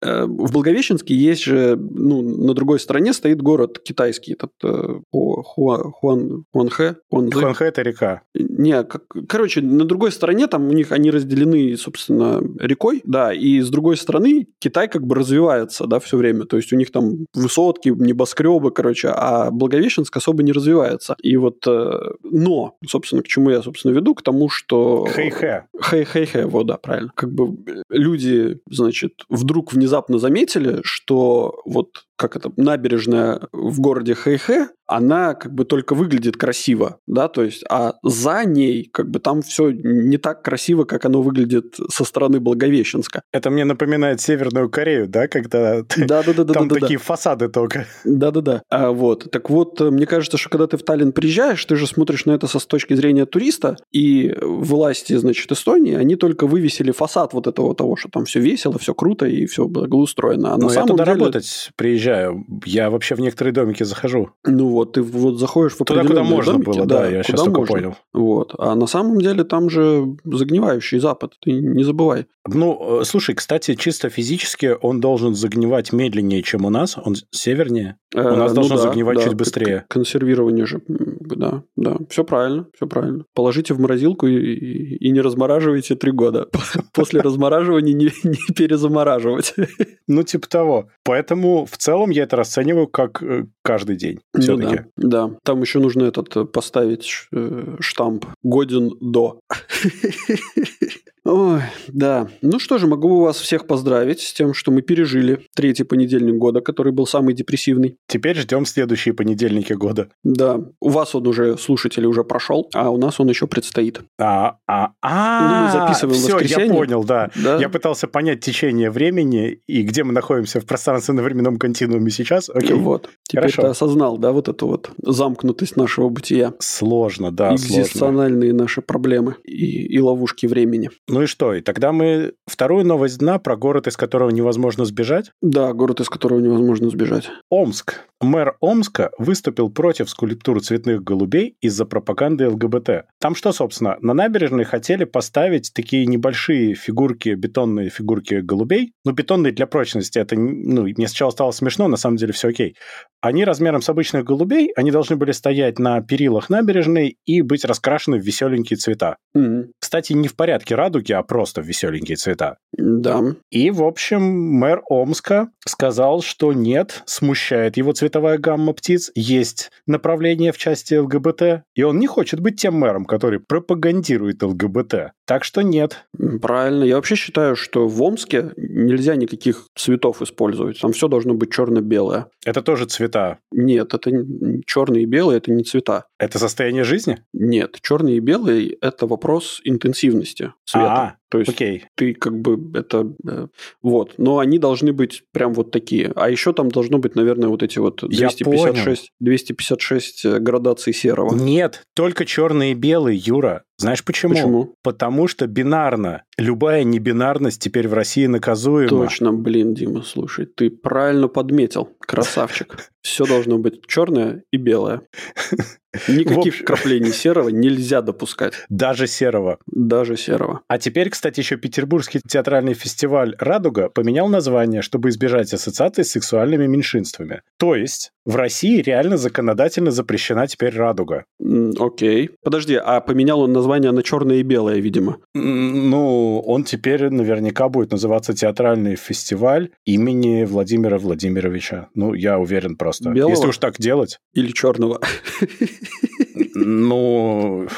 Speaker 1: Э, В Благовещенске есть же, ну, на другой стороне стоит город китайский, этот э, Ху- Хуа- Хуан, Хуанхэ.
Speaker 2: Хуанхэ – это река.
Speaker 1: Не, короче, на другой стороне там у них они разделены, собственно, рекой, да, и с другой стороны Китай как бы развивается, да, все время. То есть у них там высотки, небоскребы, короче, а Благовещенск особо не развивается. И вот, э, но, собственно, к чему я, собственно, веду, к тому, что...
Speaker 2: Хэй-хэ.
Speaker 1: Хэй-хэй-хэй, вот, да, правильно. Как бы люди, значит, вдруг внезапно заметили, что вот как это, набережная в городе Хэйхэ, она как бы только выглядит красиво, да, то есть, а за ней как бы там все не так красиво, как оно выглядит со стороны Благовещенска.
Speaker 2: Это мне напоминает Северную Корею, да, когда да, да, да, там да, такие да. фасады только.
Speaker 1: Да-да-да. А, вот. Так вот, мне кажется, что когда ты в Таллин приезжаешь, ты же смотришь на это со с точки зрения туриста, и власти, значит, Эстонии, они только вывесили фасад вот этого того, что там все весело, все круто и все благоустроено. А
Speaker 2: Но на самом я туда деле... работать приезжаю. Я вообще в некоторые домики захожу.
Speaker 1: Ну вот, ты вот заходишь в
Speaker 2: Туда, куда можно домики, было, да, да я сейчас только понял.
Speaker 1: Вот. А на самом деле там же загнивающий Запад, ты не забывай.
Speaker 2: Ну, э, слушай, кстати, чисто физически он должен загнивать медленнее, чем у нас, он севернее. У э, нас э, должно ну, да, загнивать да, чуть быстрее.
Speaker 1: Консервирование же, да, да, все правильно, все правильно. Положите в морозилку и, и, и не размораживайте три года. После размораживания не перезамораживать.
Speaker 2: Ну, типа того. Поэтому в целом я это расцениваю как э, каждый день.
Speaker 1: Ну, да, да, там еще нужно этот поставить штамп «Годен до». Ой, да. Ну что же, могу вас всех поздравить с тем, что мы пережили третий понедельник года, который был самый депрессивный.
Speaker 2: Теперь ждем следующие понедельники года.
Speaker 1: Да. У вас он уже, слушатели, уже прошел, а у нас он еще предстоит.
Speaker 2: А, а, а, ну, мы записываем все, я понял, да. да. Я пытался понять течение времени и где мы находимся в пространственно-временном континууме сейчас. Окей.
Speaker 1: Вот. Теперь Хорошо. ты осознал, да, вот эту вот замкнутость нашего бытия.
Speaker 2: Сложно, да,
Speaker 1: Экзистенциальные сложно. наши проблемы и, и ловушки времени.
Speaker 2: Ну и что? И тогда мы вторую новость дна про город, из которого невозможно сбежать?
Speaker 1: Да, город, из которого невозможно сбежать.
Speaker 2: Омск. Мэр Омска выступил против скульптуры цветных голубей из-за пропаганды ЛГБТ. Там что, собственно, на набережной хотели поставить такие небольшие фигурки, бетонные фигурки голубей. Ну, бетонные для прочности. Это, ну, мне сначала стало смешно, на самом деле все окей. Они размером с обычных голубей, они должны были стоять на перилах набережной и быть раскрашены в веселенькие цвета. Mm-hmm. Кстати, не в порядке радуги, а просто в веселенькие цвета.
Speaker 1: Да.
Speaker 2: И, в общем, мэр Омска сказал, что нет, смущает его цветовая гамма птиц, есть направление в части ЛГБТ, и он не хочет быть тем мэром, который пропагандирует ЛГБТ. Так что нет.
Speaker 1: Правильно. Я вообще считаю, что в Омске нельзя никаких цветов использовать. Там все должно быть черно-белое.
Speaker 2: Это тоже цвета?
Speaker 1: Нет, это черные и белые, это не цвета.
Speaker 2: Это состояние жизни?
Speaker 1: Нет, черные и белые – это вопрос интенсивности цвета. А,
Speaker 2: То есть окей.
Speaker 1: ты как бы это... Э, вот. Но они должны быть прям вот такие. А еще там должно быть, наверное, вот эти вот 256, 256 э, градаций серого.
Speaker 2: Нет, только черные и белые, Юра. Знаешь почему?
Speaker 1: Почему?
Speaker 2: Потому что бинарно. Любая небинарность теперь в России наказуема.
Speaker 1: Точно, блин, Дима, слушай, ты правильно подметил. Красавчик. Все должно быть черное и белое. Никаких вкраплений серого нельзя допускать.
Speaker 2: Даже серого.
Speaker 1: Даже серого.
Speaker 2: А теперь, кстати, еще Петербургский театральный фестиваль «Радуга» поменял название, чтобы избежать ассоциации с сексуальными меньшинствами. То есть в России реально законодательно запрещена теперь «Радуга».
Speaker 1: Окей. Подожди, а поменял он название на черное и белое, видимо?
Speaker 2: Ну, он теперь наверняка будет называться «Театральный фестиваль имени Владимира Владимировича». Ну, я уверен просто.
Speaker 1: Белого?
Speaker 2: Если уж так делать.
Speaker 1: Или черного?
Speaker 2: Ну,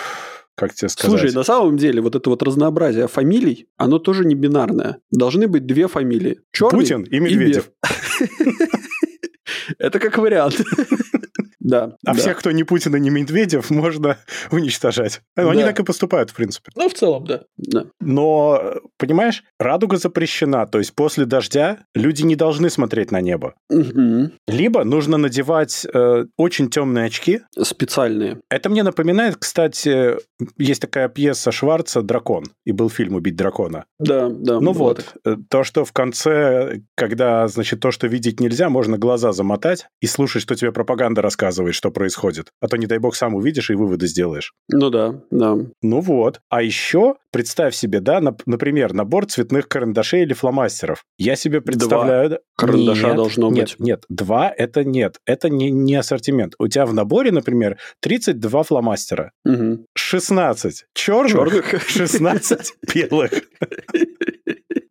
Speaker 2: как тебе сказать?
Speaker 1: Слушай, на самом деле вот это вот разнообразие фамилий, оно тоже не бинарное. Должны быть две фамилии. Черный
Speaker 2: Путин и Медведев.
Speaker 1: Это как вариант. Да.
Speaker 2: А
Speaker 1: да.
Speaker 2: всех, кто не Путин и не Медведев, можно уничтожать. Ну, они да. так и поступают, в принципе.
Speaker 1: Ну, в целом, да. да.
Speaker 2: Но, понимаешь, радуга запрещена. То есть после дождя люди не должны смотреть на небо.
Speaker 1: Угу.
Speaker 2: Либо нужно надевать э, очень темные очки.
Speaker 1: Специальные.
Speaker 2: Это мне напоминает, кстати, есть такая пьеса Шварца «Дракон». И был фильм «Убить дракона».
Speaker 1: Да, да.
Speaker 2: Ну вот, вот. Э, то, что в конце, когда, значит, то, что видеть нельзя, можно глаза замотать и слушать, что тебе пропаганда рассказывает рассказывает, что происходит. А то, не дай бог, сам увидишь и выводы сделаешь.
Speaker 1: Ну да, да.
Speaker 2: Ну вот. А еще представь себе, да, на, например, набор цветных карандашей или фломастеров. Я себе представляю... Два
Speaker 1: карандаша нет, должно
Speaker 2: нет,
Speaker 1: быть.
Speaker 2: Нет, два это нет. Это не, не ассортимент. У тебя в наборе, например, 32 фломастера.
Speaker 1: Угу.
Speaker 2: 16 черных, черных? 16 белых.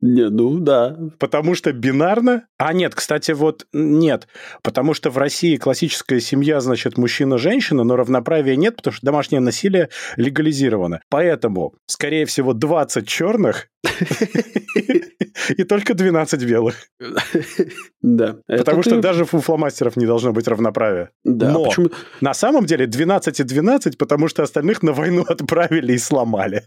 Speaker 1: Не, ну да.
Speaker 2: Потому что бинарно? А нет, кстати, вот нет. Потому что в России классическая семья, значит, мужчина-женщина, но равноправия нет, потому что домашнее насилие легализировано. Поэтому, скорее всего, 20 черных и только 12 белых.
Speaker 1: Да.
Speaker 2: Потому что даже у фломастеров не должно быть равноправия.
Speaker 1: Да,
Speaker 2: Но на самом деле 12 и 12, потому что остальных на войну отправили и сломали.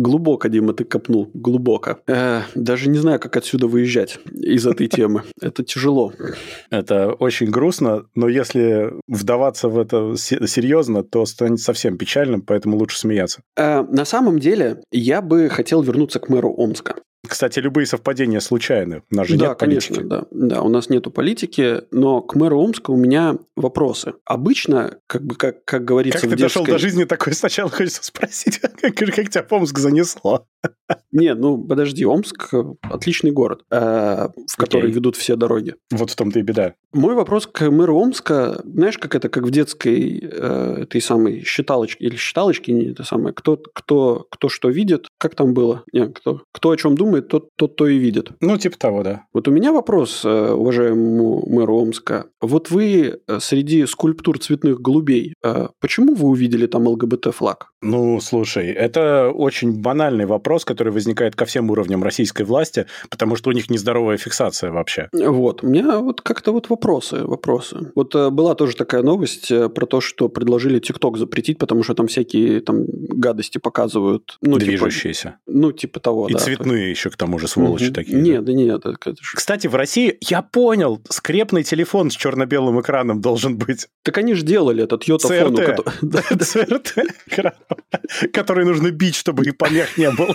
Speaker 1: Глубоко, Дима, ты копнул. Глубоко. Э, даже не знаю, как отсюда выезжать из этой темы. Это тяжело.
Speaker 2: Это очень грустно, но если вдаваться в это серьезно, то станет совсем печальным, поэтому лучше смеяться.
Speaker 1: Э, на самом деле, я бы хотел вернуться к мэру Омска.
Speaker 2: Кстати, любые совпадения случайны. У нас же да, нет
Speaker 1: конечно,
Speaker 2: политики.
Speaker 1: Да, да, у нас нету политики, но к мэру Омска у меня вопросы. Обычно, как бы, как, как говорится
Speaker 2: как
Speaker 1: в
Speaker 2: ты
Speaker 1: детской...
Speaker 2: дошел до жизни такой, сначала хочется спросить, как, как тебя Омск занесло?
Speaker 1: Не, ну подожди, Омск отличный город, э, в который ведут все дороги.
Speaker 2: Вот в том-то и беда.
Speaker 1: Мой вопрос к мэру Омска, знаешь, как это, как в детской э, этой самой считалочке, или считалочке, не это самое, кто, кто, кто что видит, как там было? Не, кто, кто о чем думает, тот, тот то и видит.
Speaker 2: Ну, типа того, да.
Speaker 1: Вот у меня вопрос, э, уважаемому мэру Омска. Вот вы э, среди скульптур цветных голубей, э, почему вы увидели там ЛГБТ-флаг?
Speaker 2: Ну, слушай, это очень банальный вопрос, который возникает ко всем уровням российской власти, потому что у них нездоровая фиксация вообще.
Speaker 1: Вот, у меня вот как-то вот вопросы, вопросы. Вот э, была тоже такая новость э, про то, что предложили ТикТок запретить, потому что там всякие там гадости показывают. Ну,
Speaker 2: типа Движущиеся.
Speaker 1: Типа, ну, типа того,
Speaker 2: И
Speaker 1: да.
Speaker 2: цветные еще к тому же сволочи
Speaker 1: Мгм.
Speaker 2: такие.
Speaker 1: Нет, да нет. это-
Speaker 2: Кстати, в России, я понял, скрепный телефон с черно-белым экраном должен быть.
Speaker 1: Так они же делали этот йотафон.
Speaker 2: ЦРТ, который нужно бить, чтобы и помех не было.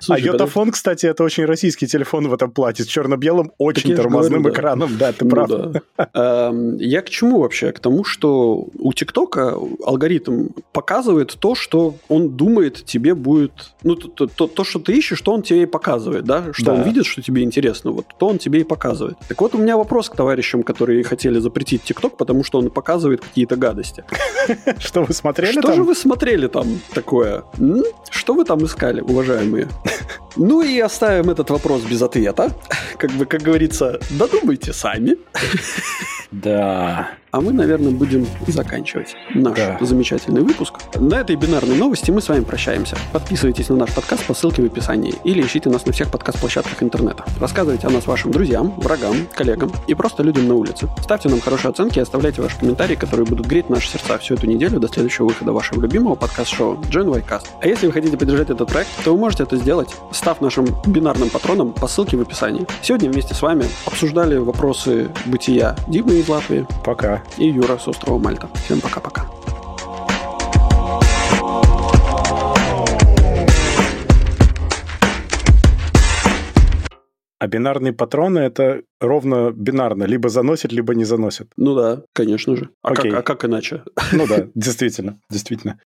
Speaker 1: Слушай, подожди.
Speaker 2: йотафон, кстати, это очень российский телефон в этом плате, с черно-белым, очень тормозным
Speaker 1: говорю, да.
Speaker 2: экраном. Да, ты
Speaker 1: Ну
Speaker 2: прав.
Speaker 1: да. Эм, Я к чему вообще? К тому, что у ТикТока алгоритм показывает то, что он думает тебе будет... Ну, то, то- то- то, что ты ищешь, то он тебе и показывает, да? Что
Speaker 2: Да.
Speaker 1: он видит, что тебе интересно, вот то он тебе и показывает. Так вот, у меня вопрос к товарищам, которые хотели запретить ТикТок, потому что он показывает какие-то гадости.
Speaker 2: Что вы смотрели
Speaker 1: Что же вы смотрели там такое? Что вы там искали, уважаемые? Ну и оставим этот вопрос без ответа. Как бы, как говорится, додумайте сами.
Speaker 2: Да.
Speaker 1: А мы, наверное, будем заканчивать наш
Speaker 2: Да.
Speaker 1: замечательный выпуск. На этой бинарной новости мы с вами прощаемся. Подписывайтесь на наш подкаст по ссылке в описании или ищите нас на всех подкаст-площадках интернета. Рассказывайте о нас вашим друзьям, врагам, коллегам и просто людям на улице. Ставьте нам хорошие оценки и оставляйте ваши комментарии, которые будут греть наши сердца всю эту неделю до следующего выхода вашего любимого подкаст-шоу Y Cast. А если вы хотите поддержать этот проект, то вы можете это сделать, став нашим бинарным патроном по ссылке в описании. Сегодня вместе с вами обсуждали вопросы бытия Димы из Латвии,
Speaker 2: Пока.
Speaker 1: И Юра с острова Мальта. Всем пока-пока.
Speaker 2: А бинарные патроны это ровно бинарно. Либо заносит, либо не заносит.
Speaker 1: Ну да, конечно же. А, как,
Speaker 2: Окей.
Speaker 1: а как иначе?
Speaker 2: Ну да, действительно, действительно.